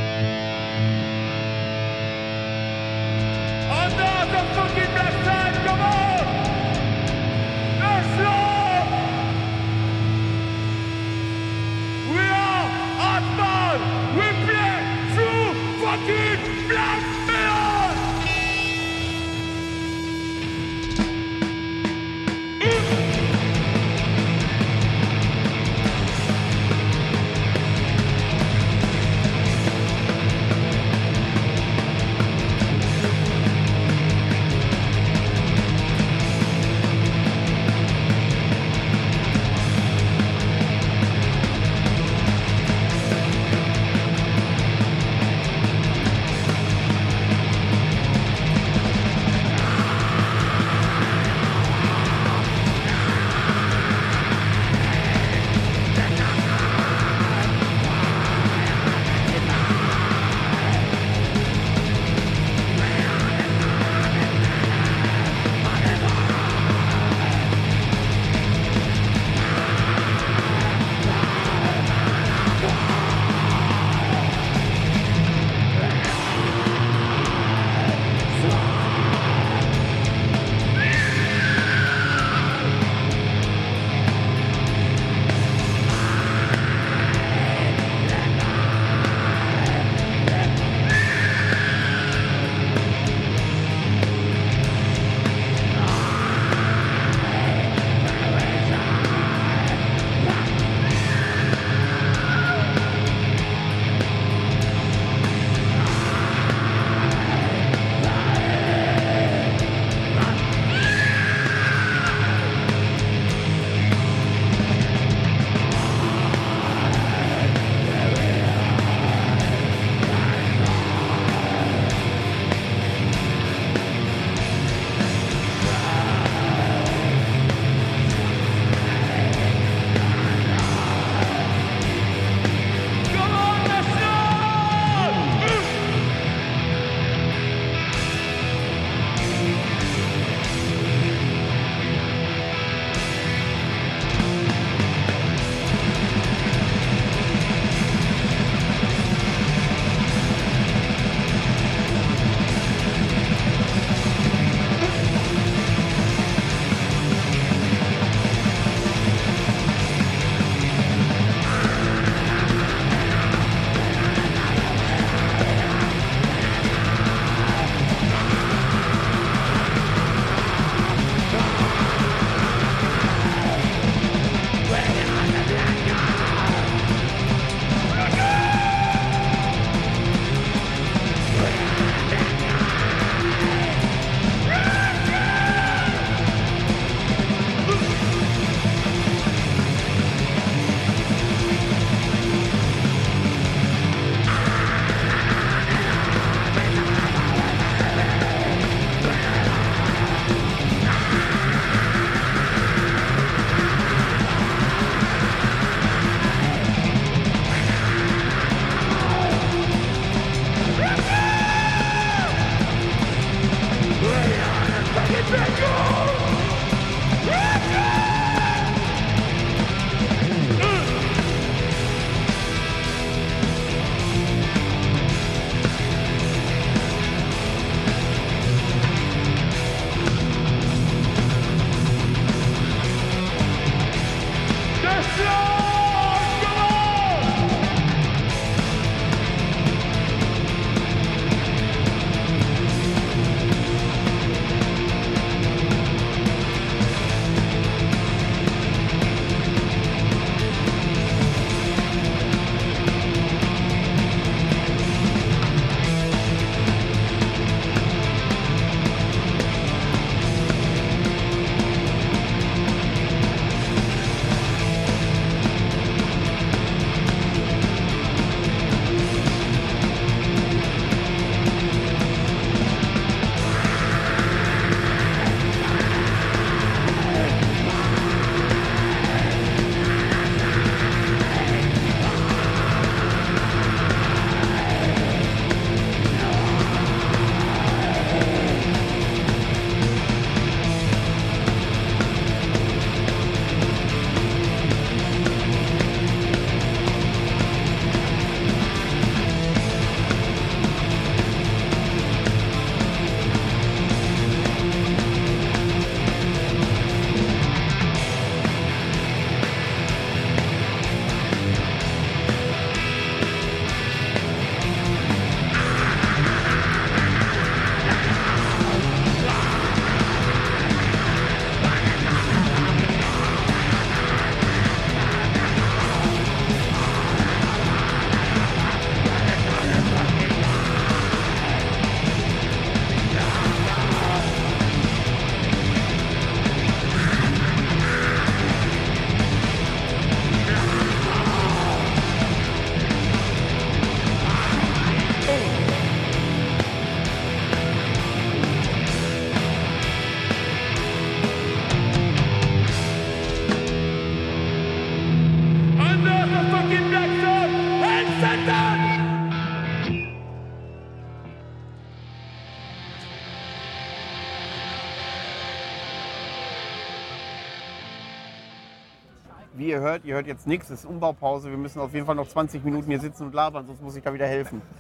Ihr hört, ihr hört jetzt nichts, es ist Umbaupause. Wir müssen auf jeden Fall noch 20 Minuten hier sitzen und labern, sonst muss ich da wieder helfen.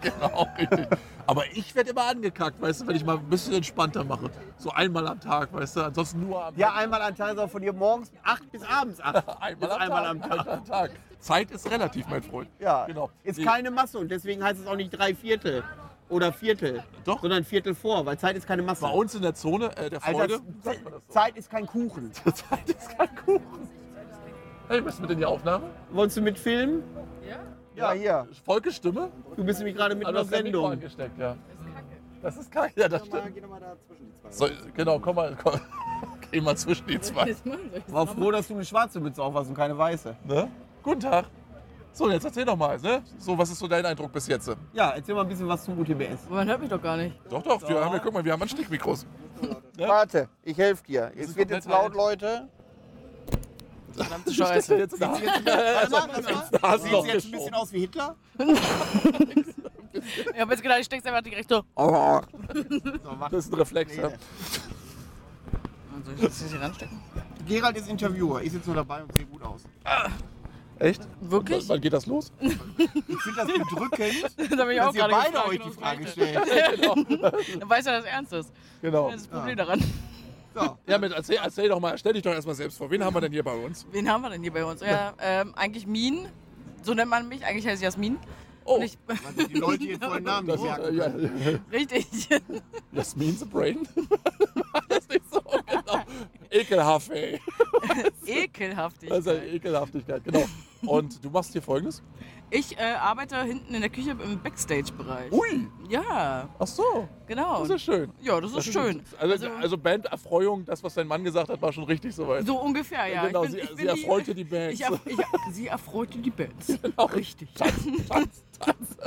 Genau, richtig. Aber ich werde immer angekackt, weißt du, wenn ich mal ein bisschen entspannter mache. So einmal am Tag, weißt du, ansonsten nur am Ja, einmal am Tag ist auch von dir morgens 8 bis abends 8. einmal, am, einmal Tag, am Tag. Am Tag. Zeit ist relativ, mein Freund. Ja, genau. ist Nee, keine Masse und deswegen heißt es auch nicht drei Viertel oder Viertel, Doch. sondern Viertel vor, weil Zeit ist keine Masse. Bei uns in der Zone äh, der Freude. Alter, so. Zeit ist kein Kuchen. Zeit ist kein Kuchen. Hey, bist du mit in die Aufnahme? Wolltest du mitfilmen? Ja. Ja, hier. Volke Stimme? Du bist nämlich gerade mit einer das ist Mikro Sendung. angesteckt, ja. Das ist kacke. Ja, das Geh mal, stimmt. geh doch mal da zwischen die zwei. So, genau, komm mal, komm. Geh mal zwischen die zwei. War froh, dass du eine schwarze Mütze auf hast und keine weiße. Ne? Guten Tag. So, jetzt erzähl doch mal, ne? So, was ist so dein Eindruck bis jetzt? Ja, erzähl mal ein bisschen was zum UTBS. Man hört mich doch gar nicht. Doch, doch, wir haben ja, guck mal, wir haben Ansteckmikros. Ja. Warte, ich helfe dir. Es wird jetzt laut, Leute. Verdammte Scheiße. Jetzt da. Da Sieht sie jetzt ein bisschen aus wie Hitler? Ich hab jetzt gedacht, ich steck's einfach direkt so. So, mach. Das ist ein Reflex, ja. Soll ich das hier ranstecken? Gerald ist Interviewer. Ich sitze nur dabei und sehe gut aus. Echt? Wirklich? Wann geht das los? Ich finde das bedrückend, auch dass ihr beide euch genau die Frage stellt. Dann weißt du, dass es ernst ist. Genau. Das ist das Problem daran. So. Ja, mit, erzähl, erzähl doch mal, stell dich doch erstmal selbst vor. Wen haben wir denn hier bei uns? Wen haben wir denn hier bei uns? Ja, ähm, eigentlich Min. So nennt man mich. Eigentlich heiße ich Jasmin. Oh, ich, Also die Leute jetzt vorhin Namen das ist, merken. äh, ja, richtig. Jasmin the Brain? Das nicht so? Genau. Ekelhaft, ey. Ekelhaftig. Das ist ja Ekelhaftigkeit, genau. Und du machst hier folgendes? Ich äh, arbeite hinten in der Küche im Backstage-Bereich. Ui, Ja, ach so, genau. das ist ja schön. Ja, das ist schön. Also, also Banderfreuung, das, was dein Mann gesagt hat, war schon richtig soweit. so ungefähr, ja. genau, bin, sie, sie erfreute die Bands. Ich, ich, sie erfreute die Bands. Genau. Richtig. Tanz, Tanz.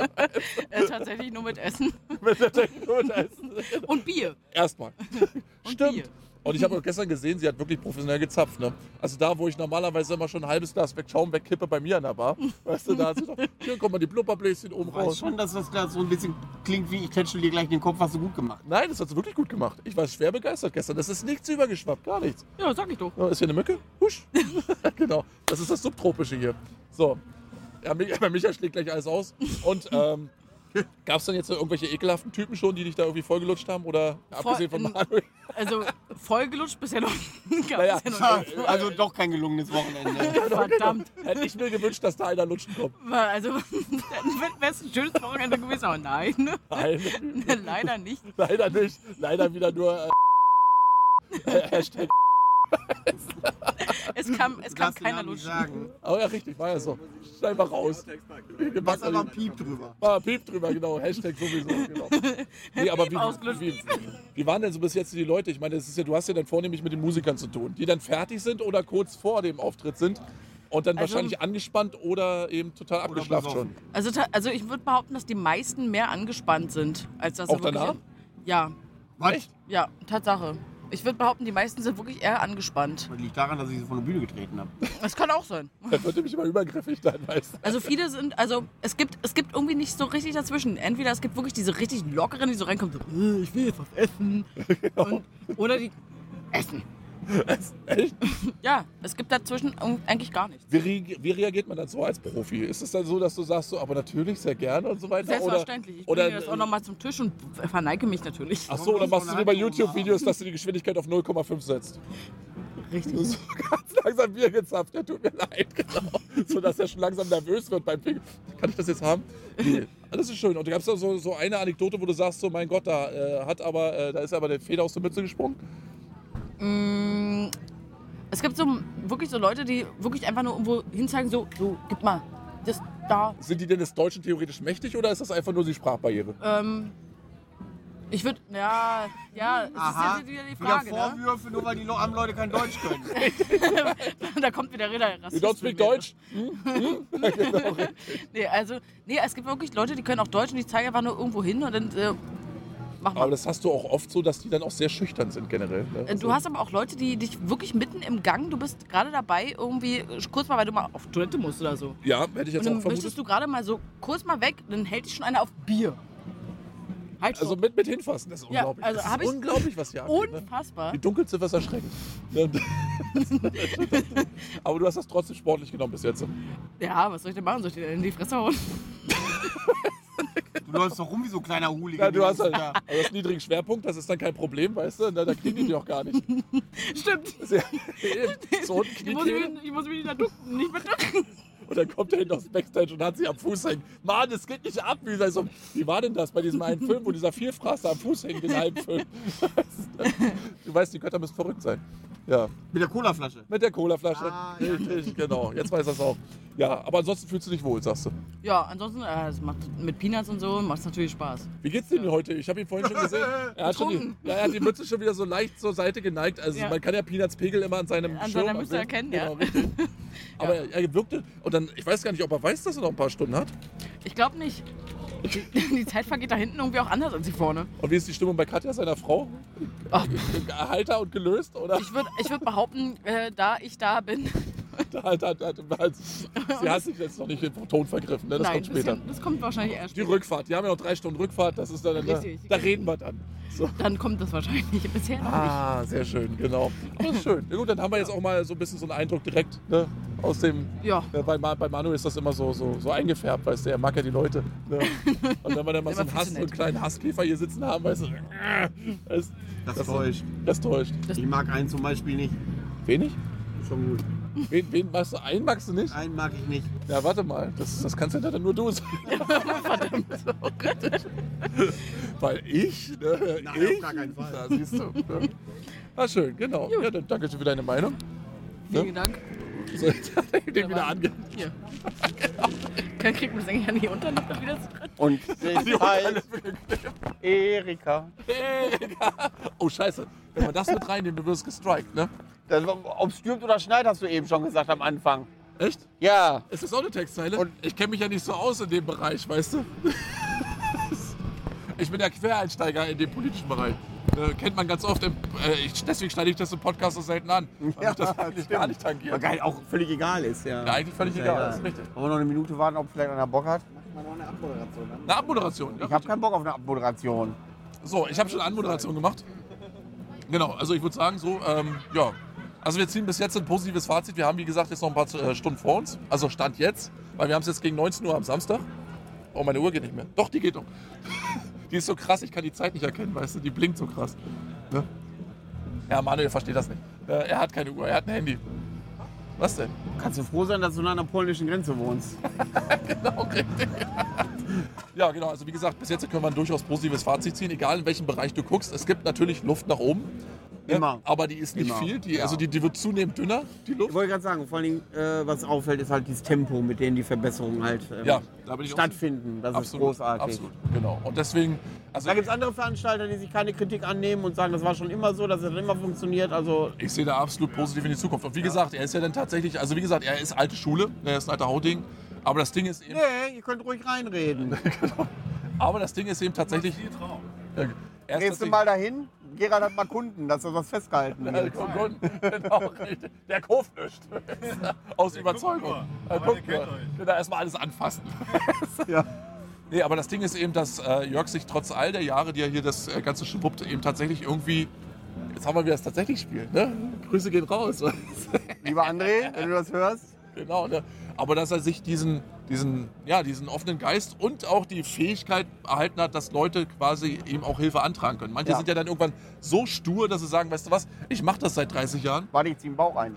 Äh, tatsächlich nur mit Essen Mit der Technik essen. und Bier. Erstmal. Stimmt. Bier. Und ich habe auch gestern gesehen, sie hat wirklich professionell gezapft. Ne? Also da, wo ich normalerweise immer schon ein halbes Glas weg Schaum wegkippe bei mir an der Bar. Weißt du, da hat sie doch, hier kommen mal die Blubberbläschen oben Ich weiß raus. schon, dass das da so ein bisschen klingt wie ich tätschel dir gleich den Kopf, hast du gut gemacht. Nein, das hat sie wirklich gut gemacht. Ich war schwer begeistert gestern. Das ist nichts übergeschwappt, gar nichts. Ja, sag ich doch. Ist hier eine Mücke? Husch. genau. Das ist das Subtropische hier. So. Ja, Micha schlägt gleich alles aus. Und ähm, gab es dann jetzt irgendwelche ekelhaften Typen schon, die dich da irgendwie vollgelutscht haben? Oder abgesehen von Voll- Manuel? Also vollgelutscht bisher noch. Gab Naja, es ja noch nicht. Also doch kein gelungenes Wochenende. Verdammt. Hätte ich mir gewünscht, dass da einer lutschen kommt. Also, wäre es ein schönes Wochenende gewesen, aber nein. Nein, Leider nicht. leider nicht. Leider wieder nur äh, Hashtag. Es kam, es kam keiner lutschen. sagen. Oh ja, richtig, war ja so. Mal raus. Was aber ein Piep drüber. Ah, Piep drüber, genau. Hashtag sowieso. Genau. Nee, aber wie, wie, wie waren denn so bis jetzt die Leute? Ich meine, das ist ja, du hast ja dann vornehmlich mit den Musikern zu tun, die dann fertig sind oder kurz vor dem Auftritt sind und dann Also- wahrscheinlich angespannt oder eben total abgeschlafft schon. Also, also ich würde behaupten, dass die meisten mehr angespannt sind, als dass sie Auch wirklich- danach? Ja, Was? ja, Tatsache. Ich würde behaupten, die meisten sind wirklich eher angespannt. Das liegt daran, dass ich sie von der Bühne getreten habe. Das kann auch sein. Das wird nämlich immer übergriffig dann, weißt du. Also viele sind, also es gibt, es gibt irgendwie nicht so richtig dazwischen. Entweder es gibt wirklich diese richtig lockeren, die so reinkommen, so, "Äh, ich will jetzt was essen. Und, oder die essen. Echt? Ja, es gibt dazwischen eigentlich gar nichts. Wie, re- wie reagiert man dann so als Profi? Ist es dann so, dass du sagst, so, aber natürlich, sehr gerne und so weiter? Selbstverständlich. Ich Oder, bringe das auch nochmal zum Tisch und verneige mich natürlich. Ach so, oder machst du wie bei YouTube-Videos, dass du die Geschwindigkeit auf 0,5 setzt? Richtig. So ganz langsam Bier gezapft, ja, tut mir leid, genau. So dass er schon langsam nervös wird beim Ping. Kann ich das jetzt haben? Nee. Alles ist schön. Und du gab's da so, so eine Anekdote, wo du sagst, so mein Gott, da äh, hat aber, äh, da ist aber der Feder aus der Mütze gesprungen. Mm, Es gibt so wirklich so Leute, die wirklich einfach nur irgendwo hinzeigen, so, so, gib mal, das da. Sind die denn des Deutschen theoretisch mächtig oder ist das einfach nur die Sprachbarriere? Ähm, ich würde, ja, ja, es Aha, ist jetzt wieder die wieder Frage, ne? Vorwürfe, nur weil die armen Leute kein Deutsch können. da kommt wieder Räder You don't speak Deutsch? Nee, also, nee, es gibt wirklich Leute, die können auch Deutsch und die zeigen einfach nur irgendwo hin und dann, äh, mach mal. Aber das hast du auch oft so, dass die dann auch sehr schüchtern sind generell. Ne? Äh, Du hast aber auch Leute, die dich wirklich mitten im Gang, du bist gerade dabei, irgendwie äh, kurz mal, weil du mal auf Toilette musst oder so. ja, hätte ich jetzt Und auch dann vermutet. möchtest du gerade mal so kurz mal weg, dann hält dich schon einer auf Bier. Halt Also mit, mit hinfassen, das ist Ja, unglaublich. also das ist ich- unglaublich, was hier abgeht. Ne? Unfassbar. Die Dunkelziffer ist erschreckend. Ne? Aber du hast das trotzdem sportlich genommen bis jetzt. Ja, was soll ich denn machen? Soll ich dir in die Fresse hauen? Du läufst doch rum wie so ein kleiner Hooligan. Ja, du hast halt Ja. also das einen niedrigen Schwerpunkt, das ist dann kein Problem, weißt du? Da, da kriegen die dich auch gar nicht. Stimmt. Eben. so unten Ich muss, mich, ich muss mich nicht, da ducken, nicht mehr ducken. Und dann kommt er hinten aus dem Backstage und hat sie am Fuß hängen. Mann, das geht nicht ab. Wie, so, wie war denn das bei diesem einen Film, wo dieser Vierfraster am Fuß hängt, den halben Film? Du weißt, die Götter müssen verrückt sein. Ja, Mit der Colaflasche. mit der Colaflasche. Ah, ja. Richtig, genau. Jetzt weiß das auch. Ja, aber ansonsten fühlst du dich wohl, sagst du. Ja, ansonsten, äh, es macht mit Peanuts und so, macht es natürlich Spaß. Wie geht's dir denn heute? Ich habe ihn vorhin schon gesehen. Er hat, schon die, ja, er hat die Mütze schon wieder so leicht zur Seite geneigt. Also Ja. man kann ja Peanuts Pegel immer an seinem An Schirm seiner Mütze erkennen, ja. Genau, richtig. Aber er wirkte, und dann, ich weiß gar nicht, ob er weiß, dass er noch ein paar Stunden hat. Ich glaube nicht. Die, die Zeit vergeht da hinten irgendwie auch anders als hier vorne. Und wie ist die Stimmung bei Katja, seiner Frau? Ach, Heiter und gelöst? Oder? ich würde ich würd behaupten, äh, da ich da bin, Halt, halt, halt, halt. Sie hat sich jetzt noch nicht im Ton vergriffen, ne? das nein, kommt später. Das, das kommt wahrscheinlich erst Die. Rückfahrt, die haben ja noch drei Stunden Rückfahrt, das ist dann, ne? Richtig, da genau. reden wir dann. So. Dann kommt das wahrscheinlich. Bisher noch nicht. Ah, sehr schön, genau. Aber das ist schön. Ja, gut, dann haben wir jetzt auch mal so ein bisschen so einen Eindruck direkt ne? aus dem. Ja. Äh, bei, bei Manu ist das immer so, so, so eingefärbt, weißt du, er mag ja die Leute. Ne? Und wenn wir dann mal so einen, Hass, so einen kleinen Hasskäfer hier sitzen haben, weißt du, äh, das, Das täuscht. das täuscht. Ich mag einen zum Beispiel nicht. Wenig? Schon gut. Wen, wen magst du? Einen magst du nicht? Einen mag ich nicht. Ja, warte mal, das, das kannst ja dann nur du sein. Weil ich, ne, Nein, ich, auf gar keinen Fall. Da siehst du. Ne? Ah, schön, genau. Ja, dann danke für deine Meinung. Vielen Dank. So, jetzt hat er den wieder ange... Hier. Kann kriegt man das eigentlich an die Unterlippe wieder zurück? Und Die Unterlippe geklebt. Erika. Erika. Oh, scheiße. Wenn wir das mit reinnehmen, du wirst gestrikt, ne? Ob es stürmt oder schneit, hast du eben schon gesagt am Anfang. Echt? Ja. Ist das auch eine Textzeile? Und- ich kenne mich ja nicht so aus in dem Bereich, weißt du? Ich bin ja Quereinsteiger in dem politischen Bereich. Äh, kennt man ganz oft. Im, äh, ich, deswegen schneide ich das im Podcast so selten an. Weil Ja, das eigentlich stimmt. gar nicht tangiert. Aber geil, auch völlig egal ist, ja. Ja, eigentlich völlig egal, das ist richtig. Wollen wir noch eine Minute warten, ob vielleicht einer Bock hat? Mal noch eine Abmoderation. Dann. Eine Abmoderation. Ja, Ich habe keinen Bock auf eine Abmoderation. So, ich habe schon eine Anmoderation gemacht. Genau, also ich würde sagen, so, ähm, ja. Also wir ziehen bis jetzt ein positives Fazit. Wir haben, wie gesagt, jetzt noch ein paar äh, Stunden vor uns. Also Stand jetzt, weil wir haben es jetzt gegen 19 Uhr am Samstag. Oh, meine Uhr geht nicht mehr. Doch, die geht noch. Die ist so krass, ich kann die Zeit nicht erkennen, weißt du, die blinkt so krass. Ne? Ja, Manuel versteht das nicht. Äh, er hat keine Uhr, er hat ein Handy. Was denn? Kannst du froh sein, dass du nah an der polnischen Grenze wohnst? Genau, richtig. Ja, genau. Also wie gesagt, bis jetzt können wir ein durchaus positives Fazit ziehen, egal in welchem Bereich du guckst. Es gibt natürlich Luft nach oben. Ne? Immer. Aber die ist nicht Immer. viel. Die, Ja. Also die, die wird zunehmend dünner, die Ich Luft. wollte gerade sagen, vor allen Dingen, äh, was auffällt, ist halt dieses Tempo, mit dem die Verbesserungen halt ähm, Ja, da ich stattfinden. Das ist Absolut, großartig. absolut. Genau. Und deswegen, also Da gibt es andere Veranstalter, die sich keine Kritik annehmen und sagen, das war schon immer so, das hat immer funktioniert. Also ich sehe da absolut positiv in die Zukunft. Und wie gesagt, er ist ja dann tatsächlich, also wie gesagt, er ist alte Schule, er ist ein alter Hauding. Aber das Ding ist eben, nee, ihr könnt ruhig reinreden. aber das Ding ist eben tatsächlich. Ja, er ist Gehst du mal dahin? Gerhard hat mal Kunden, dass er was festgehalten Ja, wird. genau, richtig. Der kauft nicht. Aus Überzeugung. Ja, guck mal. Genau, erstmal alles anfassen. Ja. Nee, aber das Ding ist eben, dass äh, Jörg sich trotz all der Jahre, die er hier das äh, ganze schwuppt, eben tatsächlich irgendwie. Jetzt haben wir wieder das tatsächlich spielt, ne? Grüße gehen raus. Lieber André, wenn du das hörst. genau, ne? Aber dass er sich diesen, diesen, ja, diesen offenen Geist und auch die Fähigkeit erhalten hat, dass Leute quasi ihm auch Hilfe antragen können. Manche Ja. sind ja dann irgendwann so stur, dass sie sagen, weißt du was, ich mache das seit 30 Jahren. Warte, ich zieh den Bauch ein.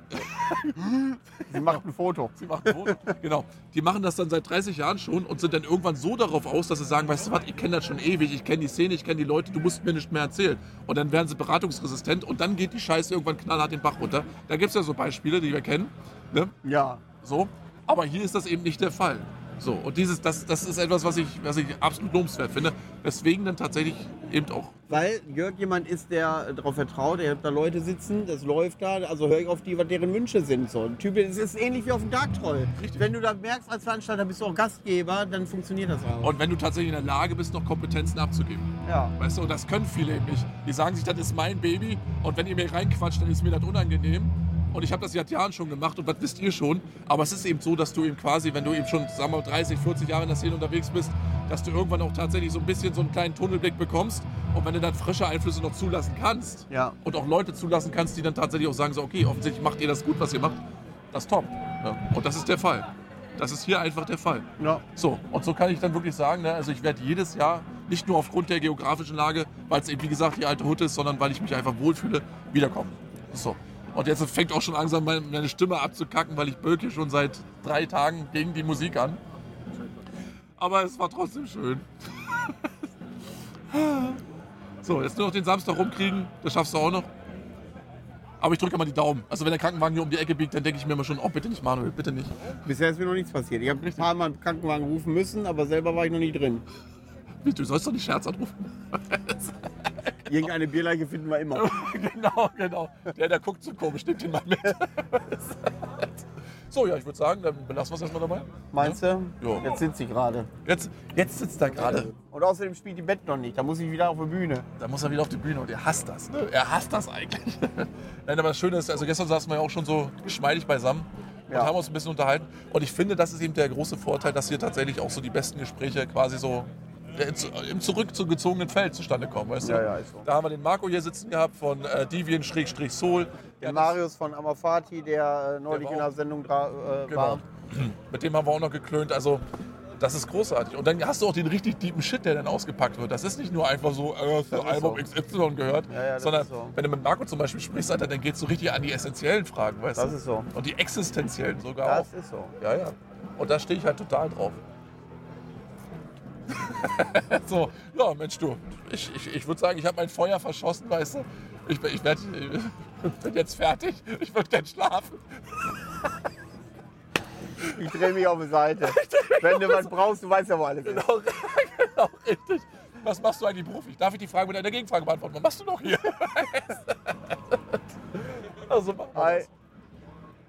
Sie macht ein Foto. Sie machen ein Foto. genau. Die machen das dann seit 30 Jahren schon und sind dann irgendwann so darauf aus, dass sie sagen, weißt du was, ich kenne das schon ewig, ich kenne die Szene, ich kenne die Leute, du musst mir nicht mehr erzählen. Und dann werden sie beratungsresistent und dann geht die Scheiße irgendwann knallhart den Bach runter. Da gibt es ja so Beispiele, die wir kennen. Ne? Ja. So. Aber hier ist das eben nicht der Fall. So, und dieses, das, das ist etwas, was ich, was ich absolut lobenswert finde. Weswegen dann tatsächlich eben auch Weil Jörg jemand ist, der darauf vertraut, er hat da Leute sitzen, das läuft da, also höre ich auf die, was deren Wünsche sind. So. Ein Typ, es ist ähnlich wie auf dem Dark Troll. Richtig. Wenn du da merkst, als Veranstalter bist du auch Gastgeber, dann funktioniert das auch. Und wenn du tatsächlich in der Lage bist, noch Kompetenzen abzugeben. ja. Weißt du, und das können viele eben nicht. Die sagen sich, das ist mein Baby und wenn ihr mir reinquatscht, dann ist mir das unangenehm. Und ich habe das seit Jahren schon gemacht und was wisst ihr schon. Aber es ist eben so, dass du eben quasi, wenn du eben schon, sagen wir mal, 30, 40 Jahre in der Szene unterwegs bist, dass du irgendwann auch tatsächlich so ein bisschen so einen kleinen Tunnelblick bekommst. Und wenn du dann frische Einflüsse noch zulassen kannst Ja. und auch Leute zulassen kannst, die dann tatsächlich auch sagen, so, okay, offensichtlich macht ihr das gut, was ihr macht, das top. Ja. Und das ist der Fall. Das ist hier einfach der Fall. Ja. So, und so kann ich dann wirklich sagen, ne, also ich werde jedes Jahr, nicht nur aufgrund der geografischen Lage, weil es eben wie gesagt die alte Hut ist, sondern weil ich mich einfach wohlfühle, wiederkommen. So. Und jetzt fängt auch schon langsam meine meine Stimme abzukacken, weil ich bölke schon seit drei Tagen gegen die Musik an. Aber es war trotzdem schön. so, jetzt nur noch den Samstag rumkriegen, das schaffst du auch noch. Aber ich drücke mal die Daumen. Also wenn der Krankenwagen hier um die Ecke biegt, dann denke ich mir immer schon, oh bitte nicht Manuel, bitte nicht. Bisher ist mir noch nichts passiert. Ich habe ein paar Mal einen Krankenwagen rufen müssen, aber selber war ich noch nie drin. Du sollst doch nicht Scherz anrufen. Irgendeine Bierleiche finden wir immer. genau, genau. Der, der guckt so komisch, nimmt ihn mal mit. so, ja, ich würde sagen, dann belassen wir es erstmal dabei. Meinst du? Ja. Jetzt sind sie gerade. Jetzt, jetzt sitzt er gerade. Und außerdem spielt die Band noch nicht. Da muss ich wieder auf die Bühne. Da muss er wieder auf die Bühne und er hasst das. Ne? Er hasst das eigentlich. Nein, aber das Schöne ist, also gestern saßen wir ja auch schon so geschmeidig beisammen und Ja. haben uns ein bisschen unterhalten. Und ich finde, das ist eben der große Vorteil, dass hier tatsächlich auch so die besten Gespräche quasi so im zurückgezogenen Feld zustande kommen. Weißt du? Ja, ja, ist so. Da haben wir den Marco hier sitzen gehabt von äh, Deviant-Soul. Der Marius von Amafati, der äh, neulich Der in der Sendung dra- äh, Genau. war. Mit dem haben wir auch noch geklönt. Also, das ist großartig. Und dann hast du auch den richtig deepen Shit, der dann ausgepackt wird. Das ist nicht nur einfach so, äh, Das ist Album so. XY gehört, Ja, ja, das sondern so. wenn du mit Marco zum Beispiel sprichst, Alter, dann geht es so richtig an die essentiellen Fragen, weißt Das du? ist so. Und die existenziellen sogar Das auch. ist so. Ja, ja. Und da stehe ich halt total drauf. so, ja, Mensch, du. Ich, ich, ich würde sagen, ich habe mein Feuer verschossen, weißt du? Ich, bin- ich, werd, ich bin jetzt fertig. Ich würde gern schlafen. Ich drehe mich auf die Seite. Wenn du was brauchst, du weißt ja, wo alles ist. Genau, genau, richtig. Was machst du eigentlich beruflich? Darf ich die Frage mit einer Gegenfrage beantworten? Was machst du noch hier? also, Hi.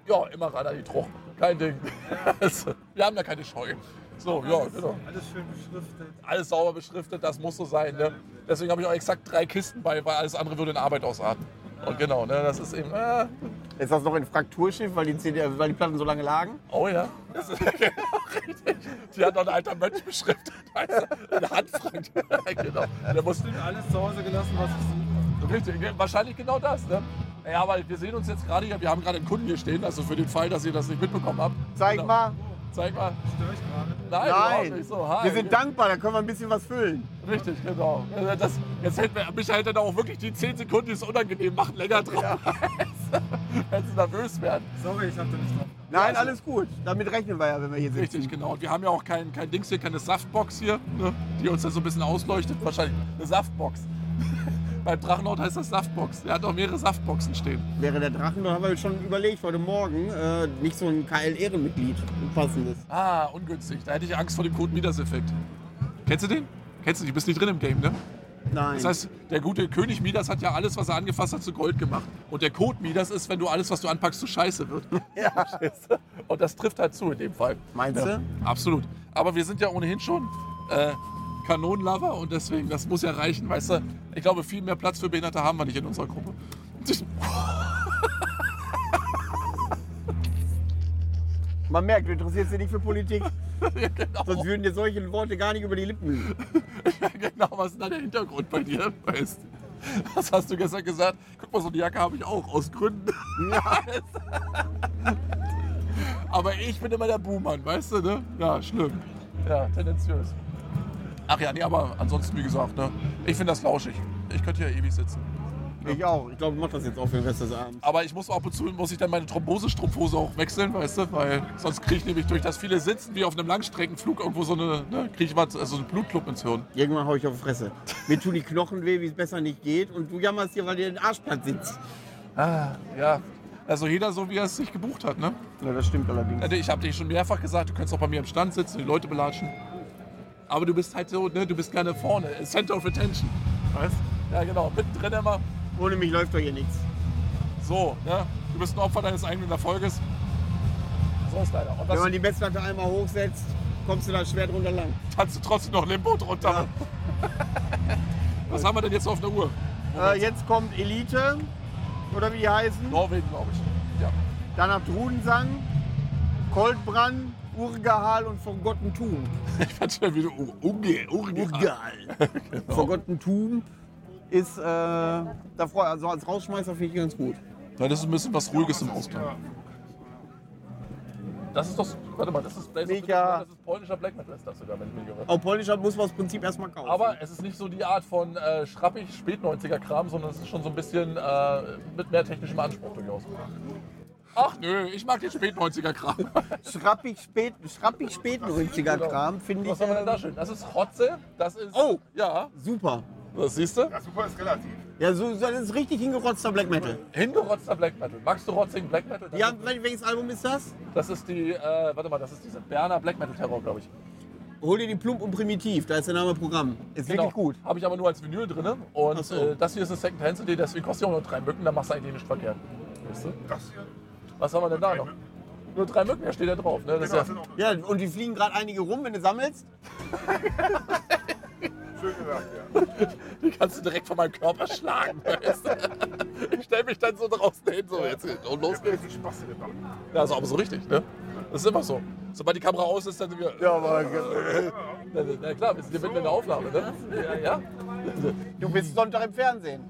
Ja, immer ran an die Truch. Kein Ding. Also, Wir haben da keine Scheu. So, ja, genau. Alles schön beschriftet. Alles sauber beschriftet, das muss so sein. Ne? Deswegen habe ich auch exakt drei Kisten bei, weil alles andere würde in Arbeit ausarten. Und genau, ne, das ist eben. Äh, Ist das noch in Frakturschiff, weil die, CD, weil die Platten so lange lagen? oh ja, das ist genau richtig. Die hat noch ein alter Mönch beschriftet. Du? Eine Handfrank. genau. Der muss Alles zu Hause gelassen, was ich suche. Richtig, ge- wahrscheinlich genau das. Ne? Ja, aber wir sehen uns jetzt gerade hier, wir haben gerade einen Kunden hier stehen, also für den Fall, dass ihr das nicht mitbekommen habt. Zeig Genau. mal. Zeig mal. Störe ich gerade? Nein, überhaupt Nein. nicht so. Hi. Wir sind dankbar, da können wir ein bisschen was füllen. Richtig, genau. Das, jetzt hätten wir, mich hätte da auch wirklich die 10 Sekunden, die es unangenehm machen, länger drauf. Wenn sie nervös werden. Sorry, ich hatte nicht drauf. Nein, also- alles gut. Damit rechnen wir ja, wenn wir hier sitzen. Richtig, genau. Und wir haben ja auch kein, kein Dings hier, keine Saftbox hier, ne? die uns da so ein bisschen ausleuchtet. Wahrscheinlich eine Saftbox. Beim Drachenhaut heißt das Saftbox. Der hat auch mehrere Saftboxen stehen. Wäre der Drachen, da haben wir schon überlegt heute Morgen, äh, nicht so ein KL-Ehrenmitglied, ein passendes. Ah, ungünstig. Da hätte ich Angst vor dem Code Midas-Effekt. Kennst du den? Kennst du? Du bist nicht drin im Game, ne? Nein. Das heißt, der gute König Midas hat ja alles, was er angefasst hat, zu Gold gemacht. Und der Code Midas ist, wenn du alles, was du anpackst, zu Scheiße wird. ja. Und das trifft halt zu in dem Fall. Meinst Ja, du? absolut. Aber wir sind ja ohnehin schon äh, Kanonenlover und deswegen, das muss ja reichen, weißt du? Ich glaube, viel mehr Platz für Behinderte haben wir nicht in unserer Gruppe. Man merkt, du interessierst dich nicht für Politik, ja, genau. sonst würden dir solche Worte gar nicht über die Lippen. Ja, genau, was ist da der Hintergrund bei dir? Weißt? Was hast du gestern gesagt? Guck mal, so eine Jacke habe ich auch, aus Gründen. Ja. Aber ich bin immer der Buhmann, weißt du, ne? Ja, schlimm. Ja, tendenziös. Ach ja, nee, aber ansonsten, wie gesagt, ne? Ich finde das lauschig. Ich könnte hier ewig sitzen. Ich auch. Ich glaube, ich mach das jetzt auch für den Rest des Abends. Aber ich muss ab und zu muss ich dann meine Thrombosestrumpfhose auch wechseln, weißt du? Weil sonst kriege ich nämlich durch das viele Sitzen wie auf einem Langstreckenflug irgendwo so eine, ne, kriege ich was, also einen Blutklump ins Hirn. Irgendwann hau ich auf die Fresse. Mir tun die Knochen weh, wie es besser nicht geht. Und du jammerst hier, weil dir den Arschplatz sitzt. Ah, ja. Also jeder so, wie er es sich gebucht hat, ne? Ja, das stimmt allerdings. Also Ich habe dir schon mehrfach gesagt, du kannst auch bei mir im Stand sitzen, die Leute belatschen. Aber du bist halt so, ne, du bist gerne vorne, Center of Attention. Weißt? Ja, genau, mittendrin immer. Ohne mich läuft doch hier nichts. So, ne? Du bist ein Opfer deines eigenen Erfolges. So ist leider. Wenn was man die Messlatte einmal hochsetzt, kommst du da schwer drunter lang. tanzt du trotzdem noch Limbo drunter. Was haben wir denn jetzt auf der Uhr? Äh, jetzt kommt Elite, oder wie die heißen. Norwegen, glaube ich. Ja. Danach Trudensang, Coldbrand, Urgahal und Forgottentum. Ich fand schon wieder Ur- Urge. Genau. Forgottentum ist, äh, da freu, also als Rausschmeißer finde ich ganz gut. Ja, das ist ein bisschen was Ruhiges im Ausgang. Das ist doch, warte mal, das ist, Blaze Mega. Das ist polnischer Black Metal, ist das sogar, wenn ich mich irre. Auch polnischer muss man das Prinzip erstmal kaufen. Aber es ist nicht so die Art von äh, schrappig Spät-90er Kram, sondern es ist schon so ein bisschen äh, mit mehr technischem Anspruch durchaus. Ach nö, ich mag den Spät-90er Kram. schrappig spät, schrappig spät 90er Kram finde Was ich haben wir denn da äh, schön? Das ist Hotze, das ist... Oh! Ja, super. das siehst du? Ja, super ist relativ. Ja, so, so das ist richtig hingerotzter Black Metal. Hingerotzter Black Metal. Magst du rotzigen Black Metal? Ja, wel- welches Album ist das? Das ist die, äh, warte mal, das ist diese Berner Black Metal Terror, glaube ich. Hol dir die Plump und Primitiv, da ist der Name Programm. Ist wirklich gut. Habe ich aber nur als Vinyl drin. Und Ach so. äh, das hier ist eine Second Hand CD, deswegen kostet ja auch nur drei Mücken, da machst du eigentlich nicht verkehrt. Weißt du? Das hier. Was haben wir denn da noch? Nur drei Mücken, da steht ja drauf. Ne? Das Genau, ist ja, und die fliegen gerade einige rum, wenn du sammelst. schön gesagt, ja. die kannst du direkt von meinem Körper schlagen. Weißt du? Ich stelle mich dann so draußen hin, so jetzt und los Der geht's. Ja, ist aber so richtig, ne? Das ist immer so. Sobald die Kamera aus ist, dann sind wir. Ja, aber Na, na klar, wir sind hier mitten in der Aufnahme, ne? Ja, ja. du bist Sonntag im Fernsehen.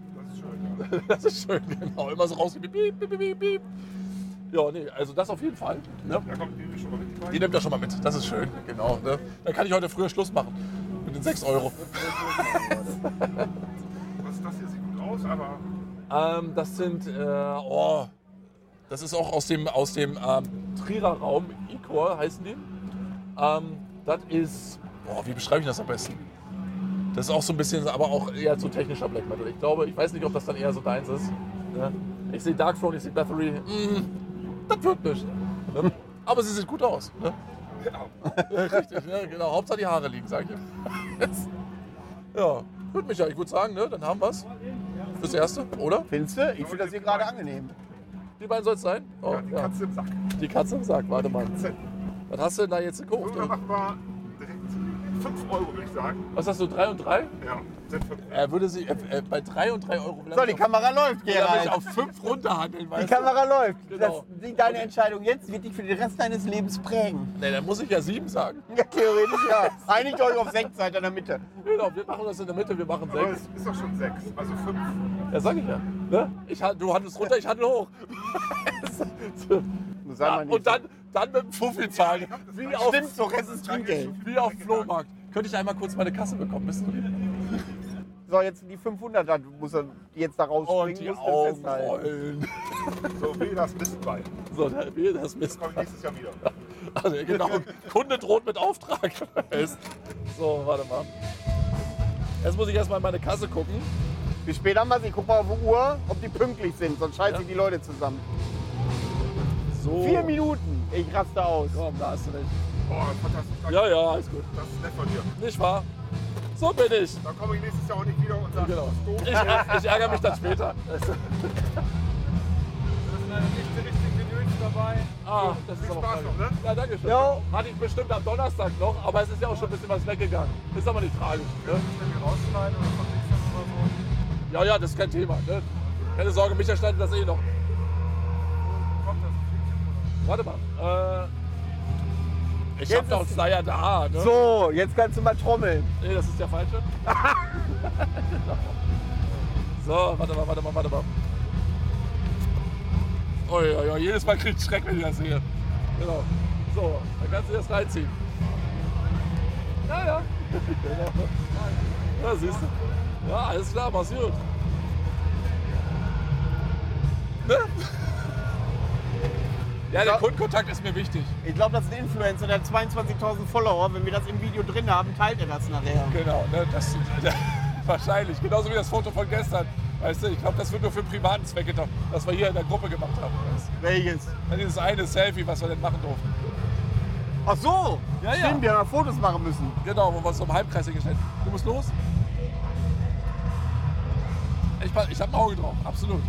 Das ist schön, genau. Immer so raus. Piep, piep, piep, piep, piep. Ja, nee, also das auf jeden Fall. Ne? Da kommt die schon mal mit rein. Die nimmt er schon mal mit. Das ist schön, genau. Ne? Dann kann ich heute früher Schluss machen. Mit den 6 Euro. Was das hier sieht gut aus, aber Ähm, das sind, äh, oh, das ist auch aus dem, aus dem ähm, Trierer Raum. Icor heißen die. Ähm, das ist, boah, wie beschreibe ich das am besten? Das ist auch so ein bisschen, aber auch eher zu technischer Black Metal. Ich glaube, ich weiß nicht, ob das dann eher so deins ist. Ne? Ich sehe Dark Throne, ich sehe Bathory. Mm, das wird nicht. Ne? Aber sie sieht gut aus. Ne? Ja, Richtig, ne? genau. Hauptsache die Haare liegen, sag ich. ja, gut, Micha, ich würde sagen, ne? dann haben wir es. Fürs Erste, oder? Findest du? Ich finde das hier gerade angenehm. Die beiden soll es sein? Oh, ja, die ja. Katze im Sack. Die Katze im Sack, warte mal. Was hast du denn da jetzt wir direkt 5 Euro, würde ich sagen. Was hast du, 3 und 3? Ja, sind 5 Er würde sich äh, äh, bei 3 und 3 Euro So, die Kamera läuft, er Gerald. auf 5 runterhandeln, Die weißt du? Kamera läuft. Genau. Das, die, deine Entscheidung jetzt wird dich für den Rest deines Lebens prägen. Nee, dann muss ich ja 7 sagen. Ja, theoretisch ja. Einigt euch auf 6 seid in der Mitte. Genau, wir machen das in der Mitte, wir machen Aber 6. es ist doch schon 6. Also 5. Ja, sag ich ja. Ne? Ich, han- du handelst runter, ich handle hoch. Du sei Ja, mal nicht und dann, dann mit dem Fuffi zahlen. Wie auf, Stimmt, so Rest ist Trinkgeld. wie auf dem Flohmarkt. Könnte ich einmal kurz meine Kasse bekommen, bist du? So, jetzt die 500, da muss er jetzt da Und rausspringen. die musst du Augen rollen. So wie das Mistbein. So, da wir das Mist. Komme ich nächstes Jahr wieder. Also genau, Kunde droht mit Auftrag. So, warte mal. Jetzt muss ich erstmal in meine Kasse gucken. Wie spät haben wir sie? Guck mal auf die Uhr, ob die pünktlich sind, sonst schalten Ja. sich die Leute zusammen. So. Vier Minuten. Ich raste aus. Komm, da hast du nicht. Boah, fantastisch. Danke. Ja, ja, alles gut. Das ist nett von dir. Nicht wahr? So bin ich. Dann komme ich nächstes Jahr auch nicht wieder und sage, Genau. das ist Ich, doof. ich ärgere mich dann später. nicht richtig Gedöns dabei. Ah, das ist Viel aber Spaß noch, ne? Ja, danke schön. Jo. Hatte ich bestimmt am Donnerstag noch, aber es ist ja auch schon ein bisschen was weggegangen. Ist aber nicht tragisch. Ne? Rausschneiden oder oder so. Ja, ja, das ist kein Thema. Ne? Keine Sorge, Micha schneidet das eh noch. Das Warte mal. Äh, ich Jetzt hab noch einen Flyer da. Ne? So, jetzt kannst du mal trommeln. Nee, das ist der falsche. so, warte mal, warte mal, warte mal. Oh ja, ja, jedes Mal kriegt Schreck, wenn ich das sehe. Genau. So, dann kannst du das reinziehen. Ja, ja. Ja, siehst du. Ja, alles klar, mach's gut. Ne? Ja, der Kundenkontakt ist mir wichtig. Ich glaube, das ist ein Influencer, der hat 22.000 Follower. Wenn wir das im Video drin haben, teilt er das nachher. Genau, ne, das, wahrscheinlich. Genauso wie das Foto von gestern. Weißt du, ich glaube, das wird nur für privaten Zwecke gedacht, das wir hier in der Gruppe gemacht haben. Weißt du? Welches? Ja, Dieses eine Selfie, was wir denn machen durften. Ach so. Ja, ja. Stimmt, wir haben Fotos machen müssen. Genau, wo wir uns so im Halbkreis hingestellt haben. Du musst los? Ich, ich habe ein Auge drauf, absolut.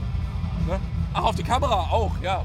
Ne? Ach, auf die Kamera auch, ja.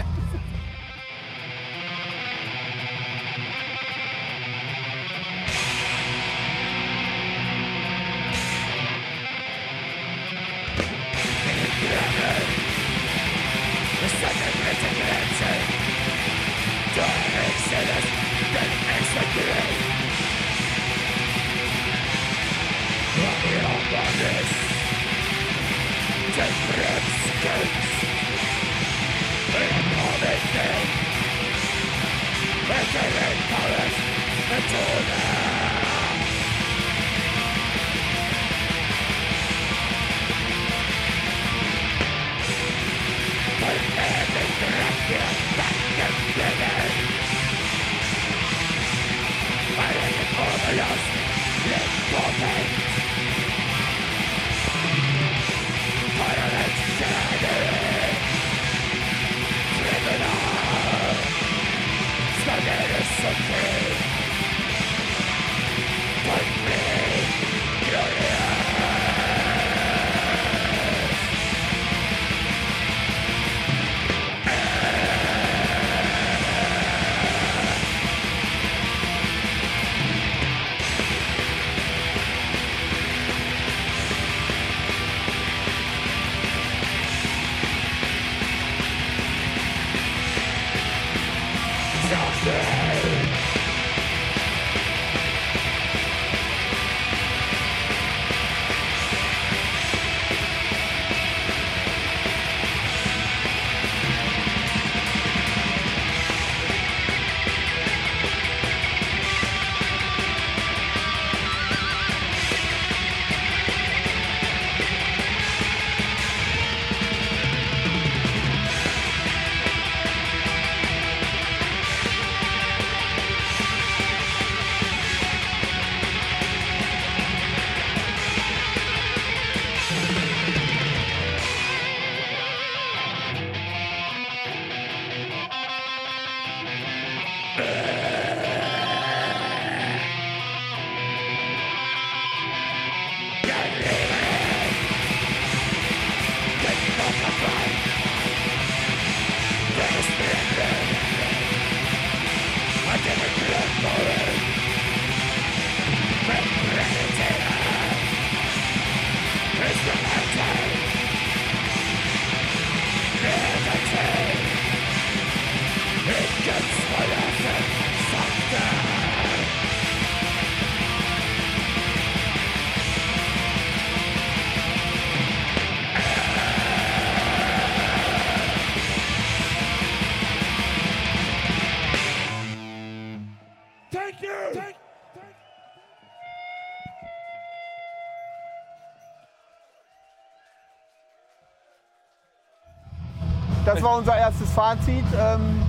Das war unser erstes Fazit. Ähm,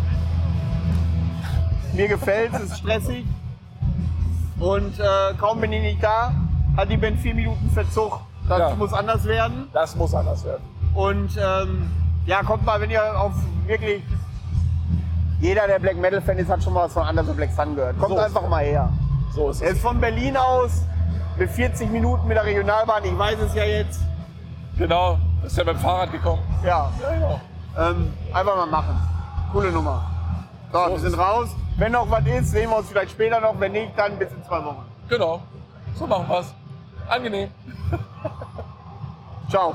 mir gefällt es, ist stressig. Und äh, kaum bin ich nicht da, hat die Band vier Minuten Verzug. Das Ja. muss anders werden. Das muss anders werden. Und ähm, ja, kommt mal, wenn ihr auf wirklich. Jeder, der Black Metal Fan ist, hat schon mal was von Anderson Black Sun gehört. Kommt So einfach mal her. So ist Er es. ist von Berlin aus mit 40 Minuten mit der Regionalbahn. Ich weiß es ja jetzt. Genau. Ist ja mit dem Fahrrad gekommen. Ja, Ja, genau. Ähm, einfach mal machen. Coole Nummer. So, So wir sind es. raus. Wenn noch was ist, sehen wir uns vielleicht später noch. Wenn nicht, dann bis in zwei Wochen. Genau. So machen wir's. Angenehm. Ciao.